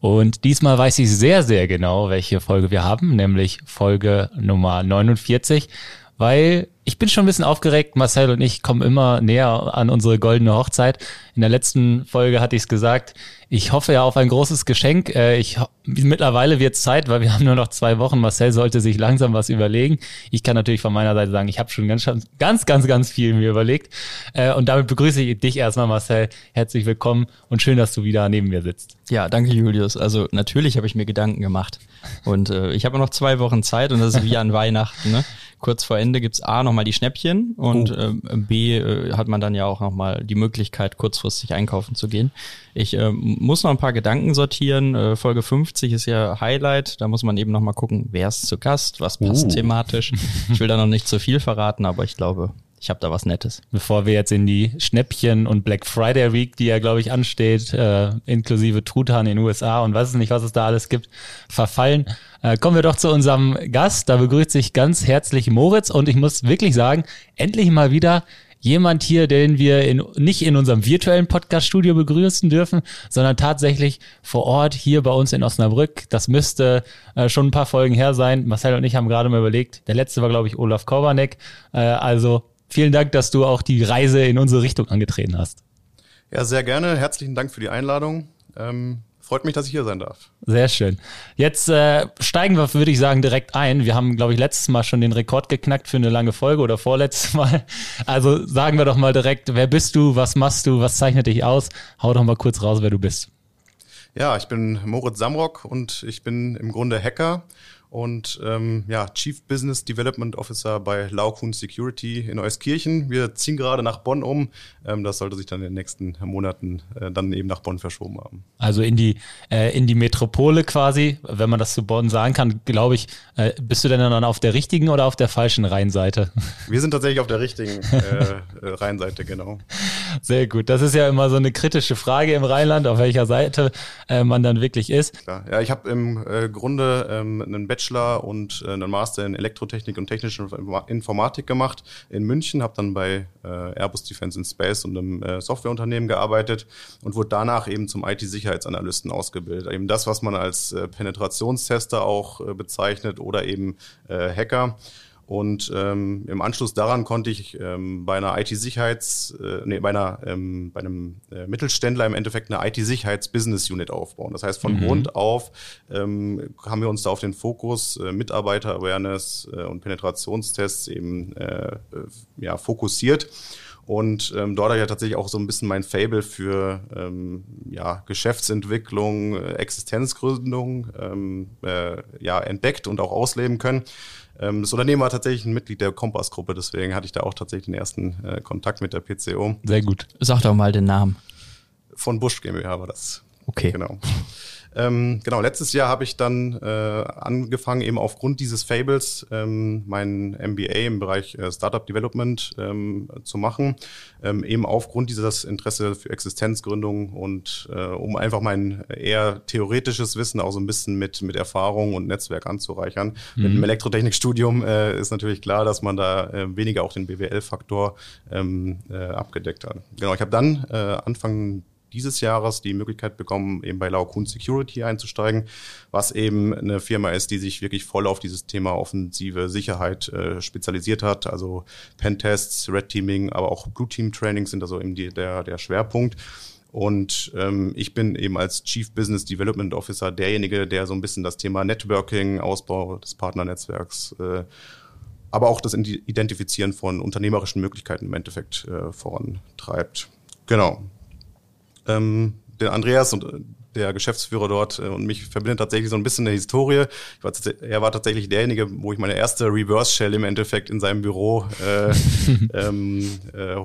Und diesmal weiß ich sehr, sehr genau, welche Folge wir haben, nämlich Folge Nummer 49, weil ich bin schon ein bisschen aufgeregt. Marcel und ich kommen immer näher an unsere goldene Hochzeit. In der letzten Folge hatte ich es gesagt. Ich hoffe ja auf ein großes Geschenk. Äh, ich, mittlerweile wird Zeit, weil wir haben nur noch zwei Wochen. Marcel sollte sich langsam was überlegen. Ich kann natürlich von meiner Seite sagen, ich habe schon ganz, ganz, ganz, ganz viel mir überlegt. Äh, und damit begrüße ich dich erstmal, Marcel. Herzlich willkommen und schön, dass du wieder neben mir sitzt. Ja, danke, Julius. Also natürlich habe ich mir Gedanken gemacht. Und äh, ich habe noch zwei Wochen Zeit und das ist wie an Weihnachten. Ne? Kurz vor Ende gibt's A nochmal die Schnäppchen und oh. äh, B äh, hat man dann ja auch nochmal die Möglichkeit, kurzfristig einkaufen zu gehen. Ich äh, muss noch ein paar Gedanken sortieren. Äh, Folge 50 ist ja Highlight. Da muss man eben nochmal gucken, wer ist zu Gast, was passt uh. thematisch. Ich will da noch nicht zu viel verraten, aber ich glaube, ich habe da was Nettes. Bevor wir jetzt in die Schnäppchen und Black Friday Week, die ja, glaube ich, ansteht, äh, inklusive Truthahn in den USA und weiß es nicht, was es da alles gibt, verfallen, kommen wir doch zu unserem Gast. Da begrüßt sich ganz herzlich Moritz und ich muss wirklich sagen, endlich mal wieder jemand hier, den wir in, nicht in unserem virtuellen Podcast-Studio begrüßen dürfen, sondern tatsächlich vor Ort hier bei uns in Osnabrück. Das müsste äh, schon ein paar Folgen her sein. Marcel und ich haben gerade mal überlegt. Der letzte war, glaube ich, Olaf Korbanek. Äh, also vielen Dank, dass du auch die Reise in unsere Richtung angetreten hast. Ja, sehr gerne. Herzlichen Dank für die Einladung. Ähm, freut mich, dass ich hier sein darf. Sehr schön. Jetzt äh, steigen wir, würde ich sagen, direkt ein. Wir haben, glaube ich, letztes Mal schon den Rekord geknackt für eine lange Folge oder vorletztes Mal. Also sagen wir doch mal direkt, wer bist du, was machst du, was zeichnet dich aus? Hau doch mal kurz raus, wer du bist. Ja, ich bin Moritz Samrock und ich bin im Grunde Hacker und ähm, ja, Chief Business Development Officer bei Laukun Security in Euskirchen. Wir ziehen gerade nach Bonn um. Ähm, das sollte sich dann in den nächsten Monaten äh, dann eben nach Bonn verschoben haben. Also in die, äh, in die Metropole quasi, wenn man das zu Bonn sagen kann, glaube ich, äh, bist du denn dann auf der richtigen oder auf der falschen Rheinseite? Wir sind tatsächlich auf der richtigen äh, äh, Rheinseite, genau. Sehr gut. Das ist ja immer so eine kritische Frage im Rheinland, auf welcher Seite äh, man dann wirklich ist. Klar. Ja, ich habe im Grunde ähm, einen Bachelor Bachelor und äh, einen Master in Elektrotechnik und technische Informatik gemacht in München, habe dann bei äh, Airbus Defense in Space und einem äh, Softwareunternehmen gearbeitet und wurde danach eben zum IT-Sicherheitsanalysten ausgebildet. Eben das, was man als Penetrationstester auch bezeichnet oder eben Hacker. Und ähm, im Anschluss daran konnte ich ähm, bei einer IT-Sicherheits, äh, nee, bei einer, ähm, bei einem äh, Mittelständler im Endeffekt eine IT-Sicherheits-Business-Unit aufbauen. Das heißt, von mhm. Grund auf ähm, haben wir uns da auf den Fokus äh, Mitarbeiter-Awareness äh, und Penetrationstests eben äh, äh, ja, fokussiert. Und ähm, dort habe ich ja tatsächlich auch so ein bisschen mein Fable für ähm, ja, Geschäftsentwicklung, äh, Existenzgründung ähm, äh, ja, entdeckt und auch ausleben können. Ähm, das Unternehmen war tatsächlich ein Mitglied der Kompass-Gruppe, deswegen hatte ich da auch tatsächlich den ersten äh, Kontakt mit der PCO. Sehr gut. Sag doch mal den Namen. Von Busch GmbH war das. Okay. Genau. Ähm, genau, letztes Jahr habe ich dann äh, angefangen, eben aufgrund dieses Fables ähm, mein MBA im Bereich äh, Startup Development ähm, zu machen. Ähm, eben aufgrund dieses Interesse für Existenzgründung und äh, um einfach mein eher theoretisches Wissen auch so ein bisschen mit, mit Erfahrung und Netzwerk anzureichern. Mhm. Mit einem Elektrotechnikstudium äh, ist natürlich klar, dass man da äh, weniger auch den BWL-Faktor ähm, äh, abgedeckt hat. Genau, ich habe dann Anfang dieses Jahres die Möglichkeit bekommen, eben bei Laokun Security einzusteigen, was eben eine Firma ist, die sich wirklich voll auf dieses Thema offensive Sicherheit äh, spezialisiert hat. Also Pentests, Red Teaming, aber auch Blue Team Trainings sind also eben die, der, der Schwerpunkt. Und ähm, ich bin eben als Chief Business Development Officer derjenige, der so ein bisschen das Thema Networking, Ausbau des Partnernetzwerks, äh, aber auch das Identifizieren von unternehmerischen Möglichkeiten im Endeffekt äh, vorantreibt. Genau ähm, den Andreas und äh, der Geschäftsführer dort äh, und mich verbindet tatsächlich so ein bisschen eine Historie. War er war tatsächlich derjenige, wo ich meine erste Reverse Shell im Endeffekt in seinem Büro äh, ähm, äh, äh,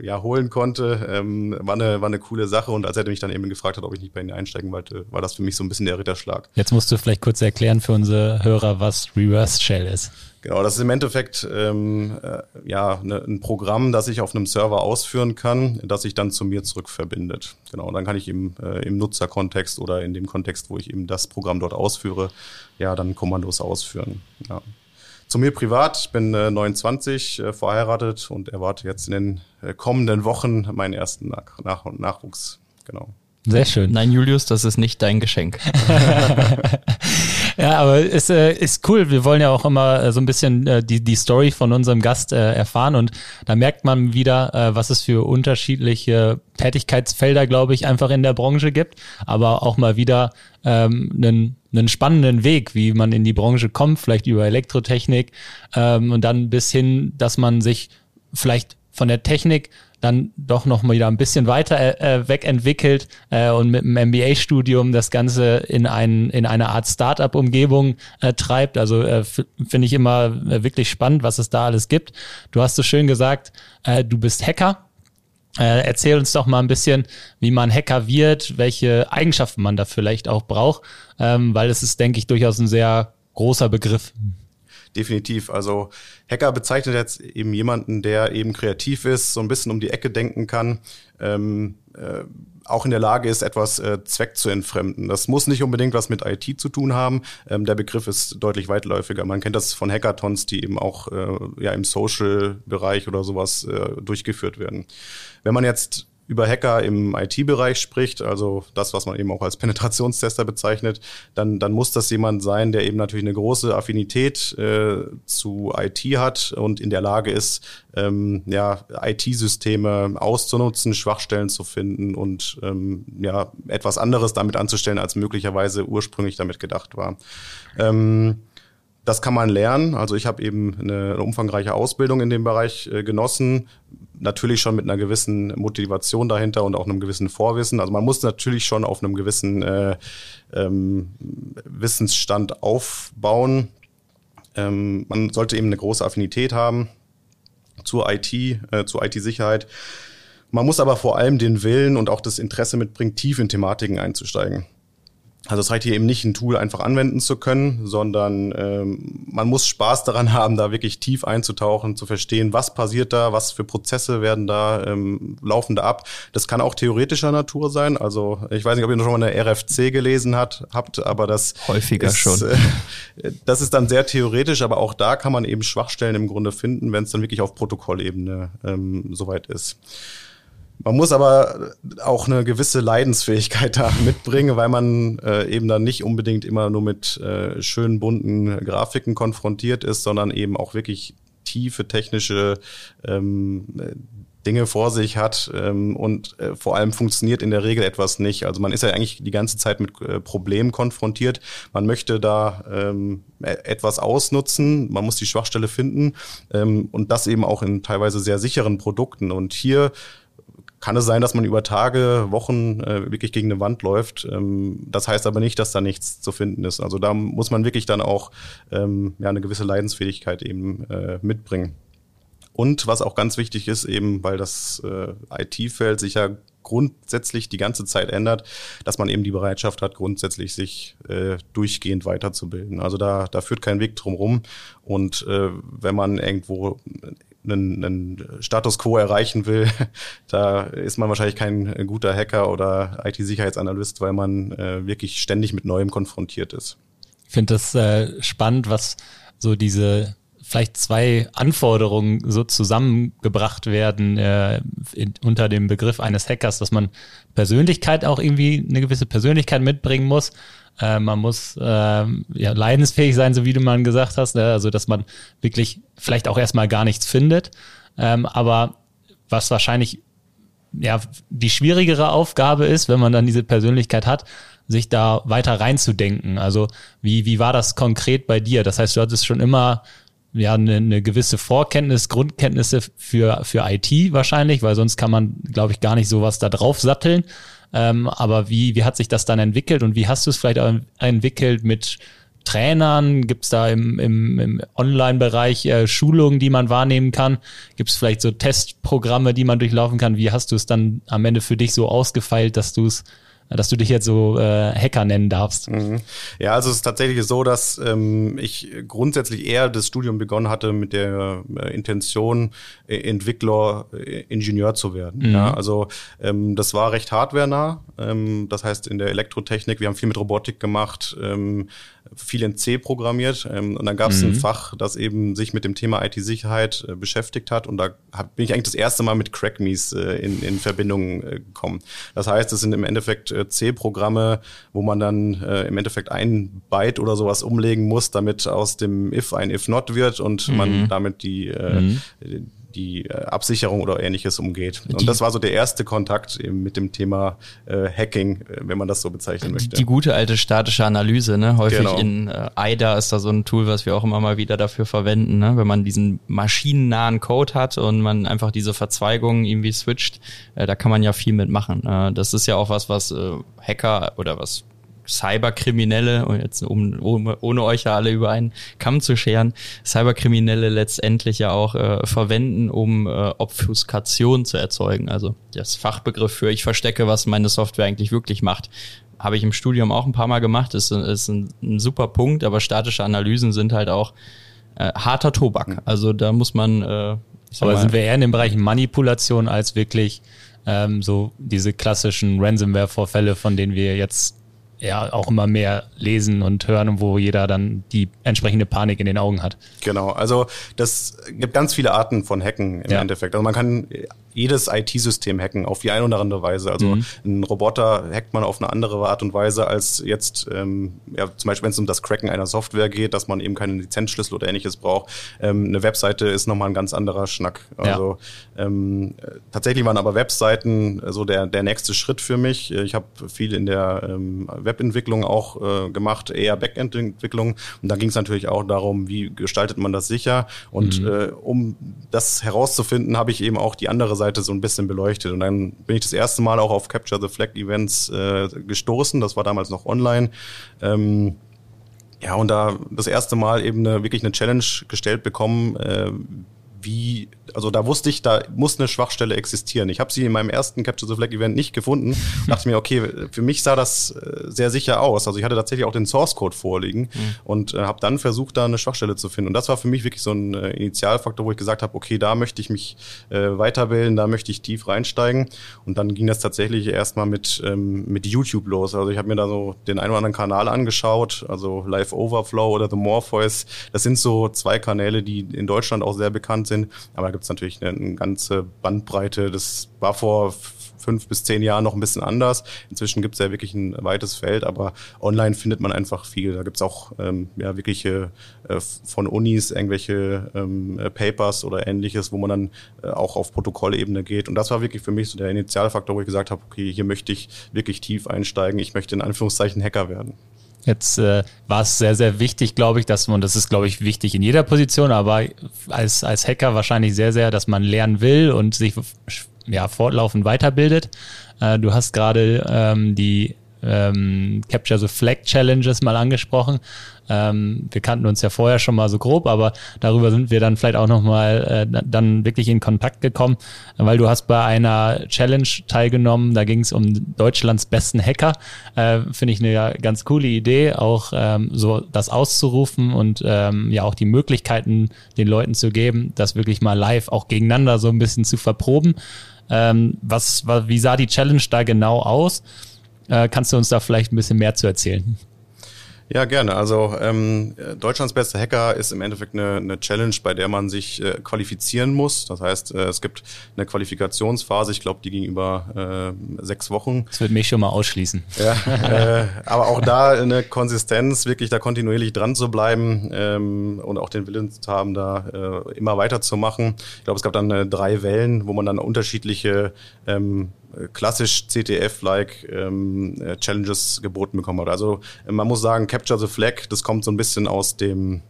ja, holen konnte. Ähm, war, eine, war eine coole Sache und als er mich dann eben gefragt hat, ob ich nicht bei ihnen einsteigen wollte, war das für mich so ein bisschen der Ritterschlag. Jetzt musst du vielleicht kurz erklären für unsere Hörer, was Reverse Shell ist. Genau, das ist im Endeffekt ähm, äh, ja ne, ein Programm, das ich auf einem Server ausführen kann, das sich dann zu mir zurück verbindet. Genau, dann kann ich eben äh, im Nutzerkontext oder in dem Kontext, wo ich eben das Programm dort ausführe, ja, dann Kommandos ausführen. Ja. Zu mir privat, ich bin äh, 29, äh, verheiratet und erwarte jetzt in den äh, kommenden Wochen meinen ersten Nach Nach Nachwuchs. Genau. Sehr schön. Nein, Julius, das ist nicht dein Geschenk. ja, aber es äh, ist cool. Wir wollen ja auch immer äh, so ein bisschen äh, die, die Story von unserem Gast äh, erfahren und da merkt man wieder, äh, was es für unterschiedliche Tätigkeitsfelder, glaube ich, einfach in der Branche gibt, aber auch mal wieder ähm, einen, einen spannenden Weg, wie man in die Branche kommt, vielleicht über Elektrotechnik ähm, und dann bis hin, dass man sich vielleicht von der Technik dann doch noch mal wieder ein bisschen weiter äh, äh wegentwickelt äh, und mit dem MBA-Studium das Ganze in, ein, in eine Art Startup-Umgebung äh, treibt. Also äh, finde ich immer äh, wirklich spannend, was es da alles gibt. Du hast so schön gesagt, äh, du bist Hacker. Äh, erzähl uns doch mal ein bisschen, wie man Hacker wird, welche Eigenschaften man da vielleicht auch braucht, ähm, weil es ist, denke ich, durchaus ein sehr großer Begriff definitiv. Also Hacker bezeichnet jetzt eben jemanden, der eben kreativ ist, so ein bisschen um die Ecke denken kann, ähm, äh, auch in der Lage ist, etwas äh, Zweck zu entfremden. Das muss nicht unbedingt was mit IT zu tun haben. Ähm, der Begriff ist deutlich weitläufiger. Man kennt das von Hackathons, die eben auch äh, ja im Social-Bereich oder sowas äh, durchgeführt werden. Wenn man jetzt über Hacker im IT-Bereich spricht, also das, was man eben auch als Penetrationstester bezeichnet, dann, dann muss das jemand sein, der eben natürlich eine große Affinität äh, zu IT hat und in der Lage ist, ähm, ja, IT-Systeme auszunutzen, Schwachstellen zu finden und ähm, ja, etwas anderes damit anzustellen, als möglicherweise ursprünglich damit gedacht war. Ähm, das kann man lernen. Also ich habe eben eine, eine, umfangreiche Ausbildung in dem Bereich äh, genossen. Natürlich schon mit einer gewissen Motivation dahinter und auch einem gewissen Vorwissen. Also man muss natürlich schon auf einem gewissen äh, ähm, Wissensstand aufbauen. Ähm, man sollte eben eine große Affinität haben zur IT, äh, zur IT-Sicherheit. Man muss aber vor allem den Willen und auch das Interesse mitbringen, tief in Thematiken einzusteigen. Also es reicht hier eben nicht, ein Tool einfach anwenden zu können, sondern ähm, man muss Spaß daran haben, da wirklich tief einzutauchen, zu verstehen, was passiert da, was für Prozesse werden da, ähm, laufen da ab. Das kann auch theoretischer Natur sein. Also ich weiß nicht, ob ihr noch schon mal eine RFC gelesen hat, habt, aber das häufiger ist, schon. Äh, das ist dann sehr theoretisch, aber auch da kann man eben Schwachstellen im Grunde finden, wenn es dann wirklich auf Protokollebene ähm, soweit ist. Man muss aber auch eine gewisse Leidensfähigkeit da mitbringen, weil man äh, eben dann nicht unbedingt immer nur mit äh, schönen bunten Grafiken konfrontiert ist, sondern eben auch wirklich tiefe technische ähm, Dinge vor sich hat ähm, und äh, vor allem funktioniert in der Regel etwas nicht. Also man ist ja eigentlich die ganze Zeit mit äh, Problemen konfrontiert. Man möchte da ähm, e-, etwas ausnutzen, man muss die Schwachstelle finden ähm, und das eben auch in teilweise sehr sicheren Produkten. Und hier kann es sein, dass man über Tage, Wochen äh, wirklich gegen eine Wand läuft. Ähm, das heißt aber nicht, dass da nichts zu finden ist. Also da muss man wirklich dann auch ähm, ja, eine gewisse Leidensfähigkeit eben äh, mitbringen. Und was auch ganz wichtig ist, eben weil das äh, IT-Feld sich ja grundsätzlich die ganze Zeit ändert, dass man eben die Bereitschaft hat, grundsätzlich sich äh, durchgehend weiterzubilden. Also da, da führt kein Weg drum rum. Und äh, wenn man irgendwo einen, einen Status quo erreichen will, da ist man wahrscheinlich kein guter Hacker oder IT-Sicherheitsanalyst, weil man äh, wirklich ständig mit Neuem konfrontiert ist. Ich finde das äh, spannend, was so diese vielleicht zwei Anforderungen so zusammengebracht werden äh, in, unter dem Begriff eines Hackers, dass man Persönlichkeit auch irgendwie eine gewisse Persönlichkeit mitbringen muss. Äh, man muss äh, ja, leidensfähig sein, so wie du mal gesagt hast, ne? also dass man wirklich vielleicht auch erstmal gar nichts findet. Ähm, aber was wahrscheinlich ja die schwierigere Aufgabe ist, wenn man dann diese Persönlichkeit hat, sich da weiter reinzudenken. Also wie, wie war das konkret bei dir? Das heißt, du hattest schon immer ja eine, eine gewisse Vorkenntnis, Grundkenntnisse für, für IT wahrscheinlich, weil sonst kann man, glaube ich, gar nicht sowas da drauf satteln. Ähm, aber wie, wie hat sich das dann entwickelt und wie hast du es vielleicht auch entwickelt mit Trainern? Gibt es da im, im, im Online-Bereich äh, Schulungen, die man wahrnehmen kann? Gibt es vielleicht so Testprogramme, die man durchlaufen kann? Wie hast du es dann am Ende für dich so ausgefeilt, dass du es dass du dich jetzt so äh, Hacker nennen darfst. Mhm. Ja, also es ist tatsächlich so, dass ähm, ich grundsätzlich eher das Studium begonnen hatte mit der äh, Intention, äh, Entwickler, äh, Ingenieur zu werden. Mhm. Ja, also ähm, das war recht hardwarenah. Ähm, das heißt in der Elektrotechnik, wir haben viel mit Robotik gemacht, ähm, viel in C programmiert. Ähm, und dann gab es mhm. ein Fach, das eben sich mit dem Thema IT-Sicherheit äh, beschäftigt hat. Und da hab, bin ich eigentlich das erste Mal mit Crackmes äh, in, in Verbindung äh, gekommen. Das heißt, es sind im Endeffekt äh, C-Programme, wo man dann äh, im Endeffekt ein Byte oder sowas umlegen muss, damit aus dem if ein if not wird und mhm. man damit die äh, mhm die äh, Absicherung oder ähnliches umgeht. Und das war so der erste Kontakt eben mit dem Thema äh, Hacking, äh, wenn man das so bezeichnen möchte. Die gute alte statische Analyse, ne? Häufig genau. in äh, IDA ist da so ein Tool, was wir auch immer mal wieder dafür verwenden, ne? Wenn man diesen maschinennahen Code hat und man einfach diese Verzweigungen irgendwie switcht, äh, da kann man ja viel mitmachen. Äh, das ist ja auch was, was äh, Hacker oder was Cyberkriminelle, und jetzt um, um, ohne euch ja alle über einen Kamm zu scheren, Cyberkriminelle letztendlich ja auch äh, verwenden, um äh, Obfuskation zu erzeugen. Also das Fachbegriff für ich verstecke, was meine Software eigentlich wirklich macht. Habe ich im Studium auch ein paar Mal gemacht, ist, ist ein, ein super Punkt, aber statische Analysen sind halt auch äh, harter Tobak. Also da muss man. Äh, aber sind wir eher in dem Bereich Manipulation als wirklich ähm, so diese klassischen Ransomware-Vorfälle, von denen wir jetzt ja auch immer mehr lesen und hören und wo jeder dann die entsprechende Panik in den Augen hat. Genau, also das gibt ganz viele Arten von Hacken im ja. Endeffekt. Also man kann jedes IT-System hacken auf die eine oder andere Weise. Also mhm. ein Roboter hackt man auf eine andere Art und Weise als jetzt, ähm, ja, zum Beispiel wenn es um das Cracken einer Software geht, dass man eben keinen Lizenzschlüssel oder ähnliches braucht. Ähm, eine Webseite ist nochmal ein ganz anderer Schnack. Also ja. Ähm, tatsächlich waren aber Webseiten so der, der nächste Schritt für mich. Ich habe viel in der ähm, Webentwicklung auch äh, gemacht, eher Backend-Entwicklung. Und da ging es natürlich auch darum, wie gestaltet man das sicher. Und mhm. äh, um das herauszufinden, habe ich eben auch die andere Seite so ein bisschen beleuchtet. Und dann bin ich das erste Mal auch auf Capture the Flag Events äh, gestoßen. Das war damals noch online. Ähm, ja, und da das erste Mal eben eine, wirklich eine Challenge gestellt bekommen, äh, wie, also da wusste ich, da muss eine Schwachstelle existieren. Ich habe sie in meinem ersten Capture the Flag Event nicht gefunden. dachte mir, okay, für mich sah das äh, sehr sicher aus. Also ich hatte tatsächlich auch den Source Code vorliegen mhm. und äh, habe dann versucht, da eine Schwachstelle zu finden. Und das war für mich wirklich so ein äh, Initialfaktor, wo ich gesagt habe, okay, da möchte ich mich äh, weiterbilden, da möchte ich tief reinsteigen. Und dann ging das tatsächlich erstmal mit, ähm, mit YouTube los. Also ich habe mir da so den einen oder anderen Kanal angeschaut, also Live Overflow oder The Morpheus. Das sind so zwei Kanäle, die in Deutschland auch sehr bekannt sind. Aber da gibt es natürlich eine, eine ganze Bandbreite. Das war vor fünf bis zehn Jahren noch ein bisschen anders. Inzwischen gibt es ja wirklich ein weites Feld, aber online findet man einfach viel. Da gibt es auch ähm, ja, wirkliche äh, von Unis irgendwelche ähm, äh, Papers oder ähnliches, wo man dann äh, auch auf Protokollebene geht. Und das war wirklich für mich so der Initialfaktor, wo ich gesagt habe, okay, hier möchte ich wirklich tief einsteigen. Ich möchte in Anführungszeichen Hacker werden. Jetzt äh, war es sehr, sehr wichtig, glaube ich, dass man, das ist, glaube ich, wichtig in jeder Position, aber als, als Hacker wahrscheinlich sehr, sehr, dass man lernen will und sich ja, fortlaufend weiterbildet. Äh, du hast gerade ähm, die ähm, Capture the Flag Challenges mal angesprochen. Ähm, wir kannten uns ja vorher schon mal so grob, aber darüber sind wir dann vielleicht auch nochmal äh, dann wirklich in Kontakt gekommen, weil du hast bei einer Challenge teilgenommen, da ging es um Deutschlands besten Hacker. Äh, Finde ich eine ganz coole Idee, auch ähm, so das auszurufen und ähm, ja auch die Möglichkeiten den Leuten zu geben, das wirklich mal live auch gegeneinander so ein bisschen zu verproben. Ähm, was, wie sah die Challenge da genau aus? Äh, kannst du uns da vielleicht ein bisschen mehr zu erzählen? Ja, gerne. Also ähm, Deutschlands bester Hacker ist im Endeffekt eine, eine Challenge, bei der man sich äh, qualifizieren muss. Das heißt, äh, es gibt eine Qualifikationsphase, ich glaube, die ging über äh, sechs Wochen. Das wird mich schon mal ausschließen. Ja, äh, aber auch da eine Konsistenz, wirklich da kontinuierlich dran zu bleiben ähm, und auch den Willen zu haben, da äh, immer weiterzumachen. Ich glaube, es gab dann äh, drei Wellen, wo man dann unterschiedliche ähm, klassisch CTF-like ähm, äh, Challenges geboten bekommen hat. Also man muss sagen, Capture the Flag, das kommt so ein bisschen aus dem äh,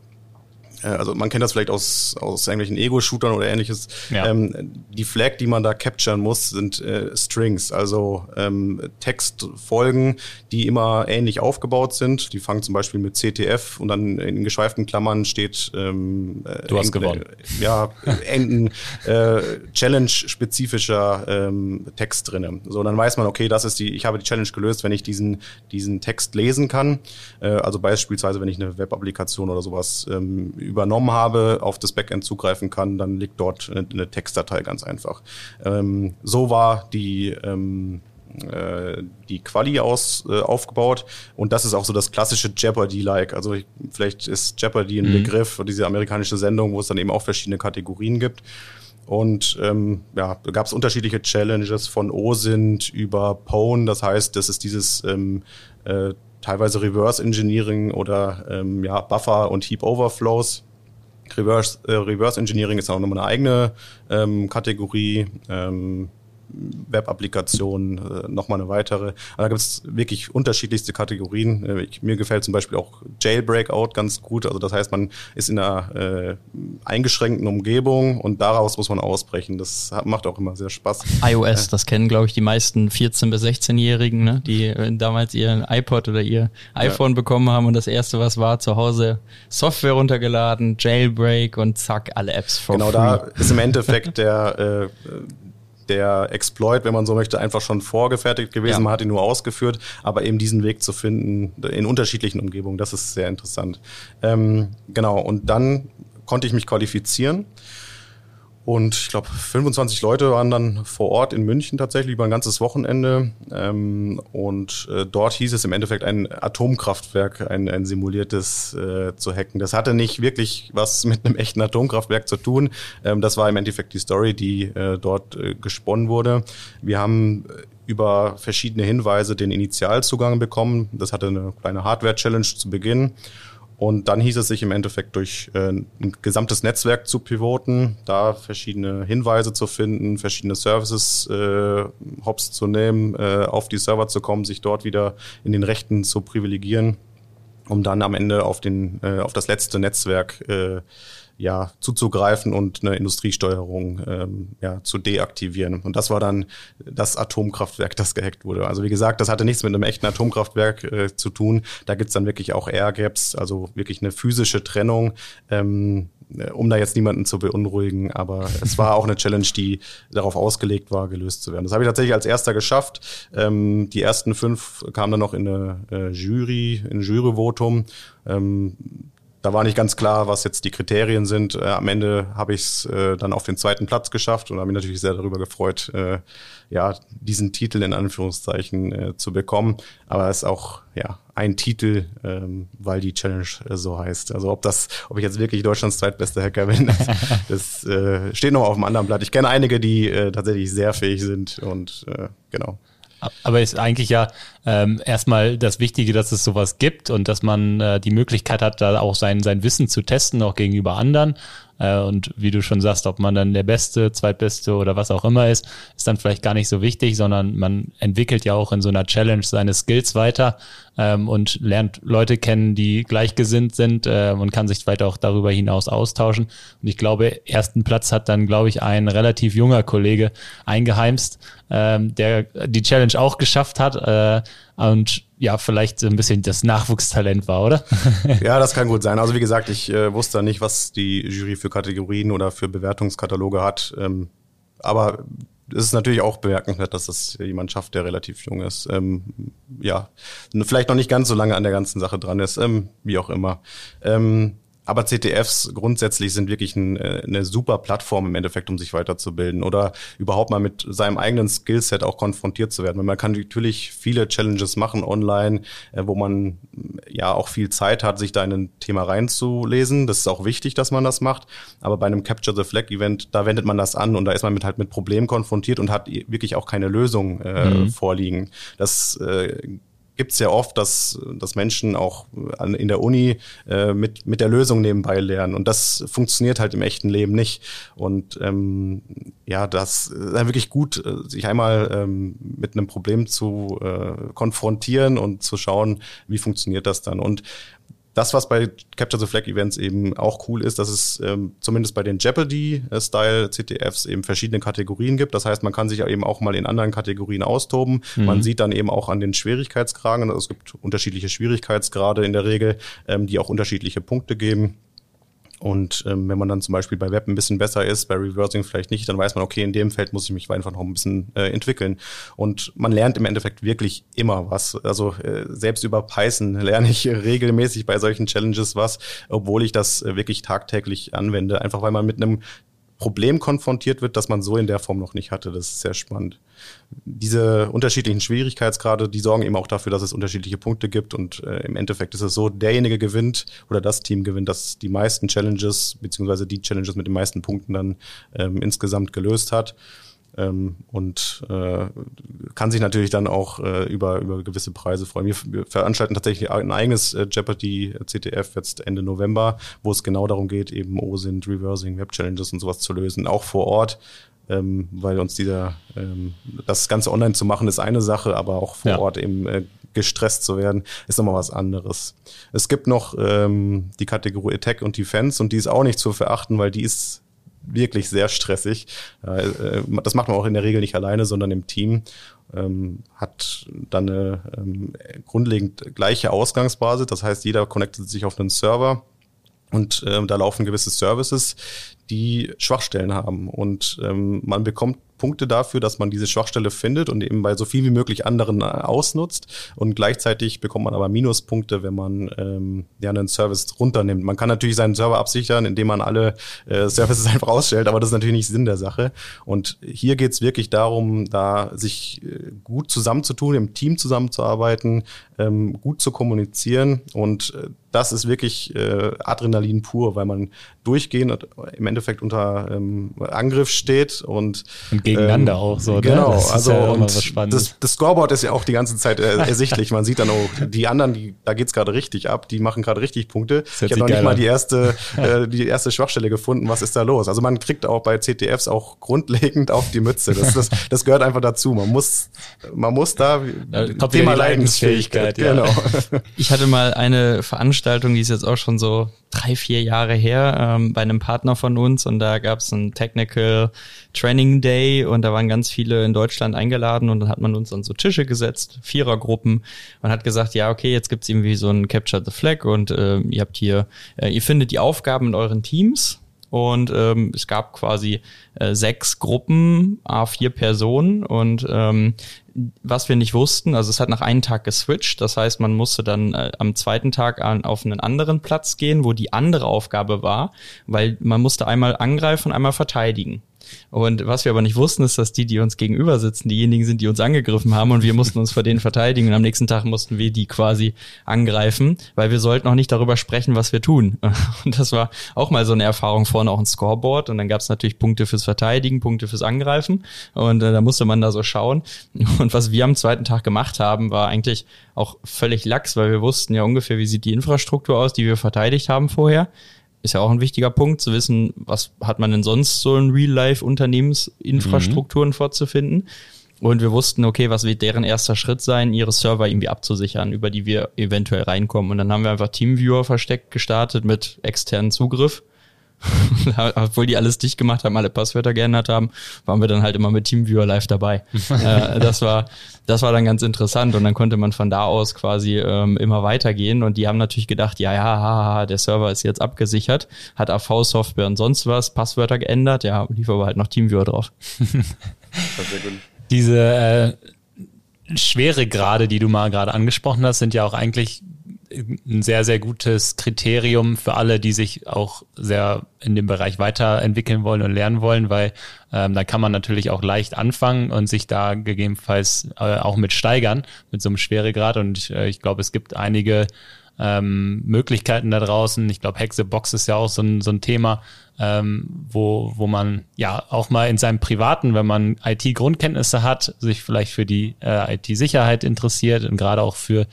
also man kennt das vielleicht aus, aus irgendwelchen Ego-Shootern oder ähnliches. Ja. Ähm, die Flag, die man da capturen muss, sind äh, Strings, also ähm, Textfolgen, die immer ähnlich aufgebaut sind. Die fangen zum Beispiel mit CTF und dann in geschweiften Klammern steht ähm, äh, Du hast gewonnen. Äh, ja, irgendein äh, Challenge-spezifischer ähm, Text drinne. So, dann weiß man, okay, das ist die, ich habe die Challenge gelöst, wenn ich diesen, diesen Text lesen kann. Äh, also beispielsweise, wenn ich eine Web-Applikation oder sowas ähm, übernommen habe, auf das Backend zugreifen kann, dann liegt dort eine, eine Textdatei ganz einfach. Ähm, so war die ähm, äh, die Quali aus, äh, aufgebaut und das ist auch so das klassische Jeopardy-like. Also ich, vielleicht ist Jeopardy ein mhm. Begriff, diese amerikanische Sendung, wo es dann eben auch verschiedene Kategorien gibt. Und ähm, ja, da gab es unterschiedliche Challenges von OSINT über Pwn. Das heißt, das ist dieses ähm, äh, teilweise Reverse Engineering oder ähm, ja, Buffer und Heap Overflows. Reverse, äh, Reverse Engineering ist auch nochmal eine eigene ähm, Kategorie. Ähm, Web-Applikationen, äh, nochmal eine weitere. Aber da gibt es wirklich unterschiedlichste Kategorien. Äh, ich, mir gefällt zum Beispiel auch Jailbreakout ganz gut. Also das heißt, man ist in einer äh, eingeschränkten Umgebung und daraus muss man ausbrechen. Das macht auch immer sehr Spaß. iOS, das kennen, glaube ich, die meisten 14- bis 16-Jährigen, ne? die äh, damals ihren iPod oder ihr iPhone ja. bekommen haben und das erste, was war, zu Hause Software runtergeladen, Jailbreak und zack, alle Apps for Genau, free. da ist im Endeffekt der äh, der Exploit, wenn man so möchte, einfach schon vorgefertigt gewesen. Ja. Man hat ihn nur ausgeführt, aber eben diesen Weg zu finden in unterschiedlichen Umgebungen, das ist sehr interessant. Ähm, genau, und dann konnte ich mich qualifizieren und ich glaube, 25 Leute waren dann vor Ort in München tatsächlich über ein ganzes Wochenende. Ähm, und äh, dort hieß es im Endeffekt, ein Atomkraftwerk, ein, ein simuliertes äh, zu hacken. Das hatte nicht wirklich was mit einem echten Atomkraftwerk zu tun. Ähm, das war im Endeffekt die Story, die äh, dort äh, gesponnen wurde. Wir haben äh, über verschiedene Hinweise den Initialzugang bekommen. Das hatte eine kleine Hardware-Challenge zu Beginn. Und dann hieß es sich im Endeffekt durch äh, ein gesamtes Netzwerk zu pivoten, da verschiedene Hinweise zu finden, verschiedene Services äh, Hops zu nehmen, äh, auf die Server zu kommen, sich dort wieder in den Rechten zu privilegieren, um dann am Ende auf den äh, auf das letzte Netzwerk äh, ja, zuzugreifen und eine Industriesteuerung ähm, ja, zu deaktivieren. Und das war dann das Atomkraftwerk, das gehackt wurde. Also wie gesagt, das hatte nichts mit einem echten Atomkraftwerk äh, zu tun. Da gibt's dann wirklich auch Air Gaps, also wirklich eine physische Trennung. Ähm, um da jetzt niemanden zu beunruhigen, aber es war auch eine Challenge, die darauf ausgelegt war, gelöst zu werden. Das habe ich tatsächlich als erster geschafft. Ähm, die ersten fünf kamen dann noch in eine äh, Jury, in ein Juryvotum. Ähm, da war nicht ganz klar, was jetzt die Kriterien sind. Äh, am Ende habe ich es äh, dann auf den zweiten Platz geschafft und habe mich natürlich sehr darüber gefreut, äh, ja, diesen Titel in Anführungszeichen äh, zu bekommen. Aber es ist auch ja ein Titel, ähm, weil die Challenge äh, so heißt. Also ob das, ob ich jetzt wirklich Deutschlands zweitbester Hacker bin, das, das äh, steht noch auf dem anderen Blatt. Ich kenne einige, die äh, tatsächlich sehr fähig sind und äh, genau. Aber ist eigentlich ja ähm, erstmal das Wichtige, dass es sowas gibt und dass man äh, die Möglichkeit hat, da auch sein, sein Wissen zu testen, auch gegenüber anderen. Äh, und wie du schon sagst, ob man dann der Beste, Zweitbeste oder was auch immer ist, ist dann vielleicht gar nicht so wichtig, sondern man entwickelt ja auch in so einer Challenge seine Skills weiter ähm, und lernt Leute kennen, die gleichgesinnt sind äh, und kann sich weiter auch darüber hinaus austauschen. Und ich glaube, ersten Platz hat dann, glaube ich, ein relativ junger Kollege eingeheimst, ähm, der die Challenge auch geschafft hat äh, und ja, vielleicht ein bisschen das Nachwuchstalent war, oder? ja, das kann gut sein. Also wie gesagt, ich äh, wusste nicht, was die Jury für Kategorien oder für Bewertungskataloge hat. Ähm, aber es ist natürlich auch bemerkenswert, dass das jemand schafft, der relativ jung ist. Ähm, ja, vielleicht noch nicht ganz so lange an der ganzen Sache dran ist, ähm, wie auch immer. Ähm, aber CTFs grundsätzlich sind wirklich ein, äh, eine super Plattform im Endeffekt, um sich weiterzubilden oder überhaupt mal mit seinem eigenen Skillset auch konfrontiert zu werden. Weil man kann natürlich viele Challenges machen online, äh, wo man ja auch viel Zeit hat, sich da in ein Thema reinzulesen. Das ist auch wichtig, dass man das macht. Aber bei einem Capture the Flag Event, da wendet man das an und da ist man mit halt mit Problemen konfrontiert und hat wirklich auch keine Lösung äh, mhm. vorliegen. Das äh, gibt es ja oft, dass, dass Menschen auch an, in der Uni äh, mit, mit der Lösung nebenbei lernen. Und das funktioniert halt im echten Leben nicht. Und ähm, ja, das ist wirklich gut, äh, sich einmal ähm, mit einem Problem zu äh, konfrontieren und zu schauen, wie funktioniert das dann. Und das, was bei Capture the Flag Events eben auch cool ist, dass es ähm, zumindest bei den Jeopardy-Style CTFs eben verschiedene Kategorien gibt. Das heißt, man kann sich eben auch mal in anderen Kategorien austoben. Mhm. Man sieht dann eben auch an den Schwierigkeitsgraden, also es gibt unterschiedliche Schwierigkeitsgrade in der Regel, ähm, die auch unterschiedliche Punkte geben. Und ähm, wenn man dann zum Beispiel bei Web ein bisschen besser ist, bei Reversing vielleicht nicht, dann weiß man, okay, in dem Feld muss ich mich einfach noch ein bisschen äh, entwickeln. Und man lernt im Endeffekt wirklich immer was. Also äh, selbst über Python lerne ich regelmäßig bei solchen Challenges was, obwohl ich das äh, wirklich tagtäglich anwende. Einfach weil man mit einem Problem konfrontiert wird, das man so in der Form noch nicht hatte. Das ist sehr spannend. Diese unterschiedlichen Schwierigkeitsgrade, die sorgen eben auch dafür, dass es unterschiedliche Punkte gibt und äh, im Endeffekt ist es so, derjenige gewinnt oder das Team gewinnt, das die meisten Challenges beziehungsweise die Challenges mit den meisten Punkten dann ähm, insgesamt gelöst hat ähm, und äh, kann sich natürlich dann auch äh, über, über gewisse Preise freuen. Wir, wir veranstalten tatsächlich ein eigenes äh, Jeopardy CTF jetzt Ende November, wo es genau darum geht, eben OSINT, Reversing, Web Challenges und sowas zu lösen, auch vor Ort. Ähm, weil uns dieser, ähm, das Ganze online zu machen, ist eine Sache, aber auch vor ja. Ort eben äh, gestresst zu werden, ist nochmal was anderes. Es gibt noch ähm, die Kategorie Attack und Defense und die ist auch nicht zu verachten, weil die ist wirklich sehr stressig. Äh, das macht man auch in der Regel nicht alleine, sondern im Team. Ähm, hat dann eine ähm, grundlegend gleiche Ausgangsbasis. Das heißt, jeder connectet sich auf einen Server und ähm, da laufen gewisse Services, die Schwachstellen haben. Und man bekommt Punkte dafür, dass man diese Schwachstelle findet und eben bei so viel wie möglich anderen äh, ausnutzt. Und gleichzeitig bekommt man aber Minuspunkte, wenn man ähm, ja einen Service runternimmt. Man kann natürlich seinen Server absichern, indem man alle äh, Services einfach ausstellt, aber das ist natürlich nicht Sinn der Sache. Und hier geht es wirklich darum, da sich äh, gut zusammenzutun, im Team zusammenzuarbeiten, ähm, gut zu kommunizieren und äh, das ist wirklich äh, Adrenalin pur, weil man durchgehend im Endeffekt unter ähm, Angriff steht und, und gegeneinander ähm, auch so. Ne? Genau, also ja und das, das Scoreboard ist ja auch die ganze Zeit äh, ersichtlich. Man sieht dann auch die anderen, die, da geht's gerade richtig ab, die machen gerade richtig Punkte. Ich habe noch nicht mal die erste, äh, die erste Schwachstelle gefunden. Was ist da los? Also man kriegt auch bei CTFs auch grundlegend auf die Mütze. Das, das, das gehört einfach dazu. Man muss, man muss da ja, Thema Leidensfähigkeit. Ja. Genau. Ich hatte mal eine Veranstaltung, die ist jetzt auch schon so drei, vier Jahre her, ähm, bei einem Partner von uns. Und da gab es einen Technical Training Day und da waren ganz viele in Deutschland eingeladen und dann hat man uns an so Tische gesetzt, Vierergruppen und hat gesagt, ja, okay, jetzt gibt's irgendwie so ein Capture the Flag und äh, ihr habt hier, äh, ihr findet die Aufgaben in euren Teams und ähm, es gab quasi äh, sechs Gruppen, a vier Personen und ähm, was wir nicht wussten, also es hat nach einem Tag geswitcht, das heißt, man musste dann äh, am zweiten Tag an, auf einen anderen Platz gehen, wo die andere Aufgabe war, weil man musste einmal angreifen, einmal verteidigen. Und was wir aber nicht wussten, ist, dass die, die uns gegenüber sitzen, diejenigen sind, die uns angegriffen haben. Und wir mussten uns vor denen verteidigen. Und am nächsten Tag mussten wir die quasi angreifen, weil wir sollten auch nicht darüber sprechen, was wir tun. Und das war auch mal so eine Erfahrung, vorne auch ein Scoreboard. Und dann gab es natürlich Punkte fürs Verteidigen, Punkte fürs Angreifen. Und äh, da musste man da so schauen. Und was wir am zweiten Tag gemacht haben, war eigentlich auch völlig lax, weil wir wussten ja ungefähr, wie sieht die Infrastruktur aus, die wir verteidigt haben vorher ist ja auch ein wichtiger Punkt, zu wissen, was hat man denn sonst so in Real-Life-Unternehmensinfrastrukturen mhm. vorzufinden. Und wir wussten, okay, was wird deren erster Schritt sein, ihre Server irgendwie abzusichern, über die wir eventuell reinkommen. Und dann haben wir einfach Teamviewer versteckt gestartet mit externen Zugriff obwohl die alles dicht gemacht haben, alle Passwörter geändert haben, waren wir dann halt immer mit TeamViewer live dabei. äh, das war, das war dann ganz interessant und dann konnte man von da aus quasi ähm, immer weitergehen und die haben natürlich gedacht, ja, ja, haha, der Server ist jetzt abgesichert, hat AV-Software und sonst was, Passwörter geändert, ja, lief aber halt noch TeamViewer drauf. Diese äh, schwere Grade, die du mal gerade angesprochen hast, sind ja auch eigentlich ein sehr, sehr gutes Kriterium für alle, die sich auch sehr in dem Bereich weiterentwickeln wollen und lernen wollen, weil ähm, da kann man natürlich auch leicht anfangen und sich da gegebenenfalls äh, auch mit steigern, mit so einem Schweregrad. Und äh, ich glaube, es gibt einige ähm, Möglichkeiten da draußen. Ich glaube, Hexebox ist ja auch so ein, so ein Thema, ähm, wo, wo man ja auch mal in seinem Privaten, wenn man IT-Grundkenntnisse hat, sich vielleicht für die äh, IT-Sicherheit interessiert und gerade auch für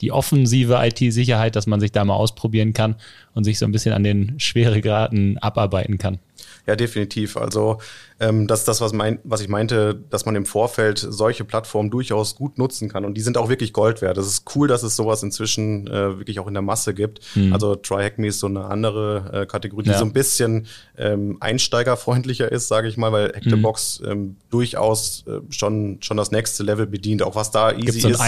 die offensive IT-Sicherheit, dass man sich da mal ausprobieren kann und sich so ein bisschen an den Schweregraden abarbeiten kann. Ja, definitiv. Also ähm, das ist das, was, mein, was ich meinte, dass man im Vorfeld solche Plattformen durchaus gut nutzen kann. Und die sind auch wirklich Gold wert. Es ist cool, dass es sowas inzwischen äh, wirklich auch in der Masse gibt. Mhm. Also TryHackMe ist so eine andere äh, Kategorie, die ja. so ein bisschen ähm, einsteigerfreundlicher ist, sage ich mal, weil Hack the mhm. Box ähm, durchaus äh, schon, schon das nächste Level bedient. Auch was da easy Gibt's so ist.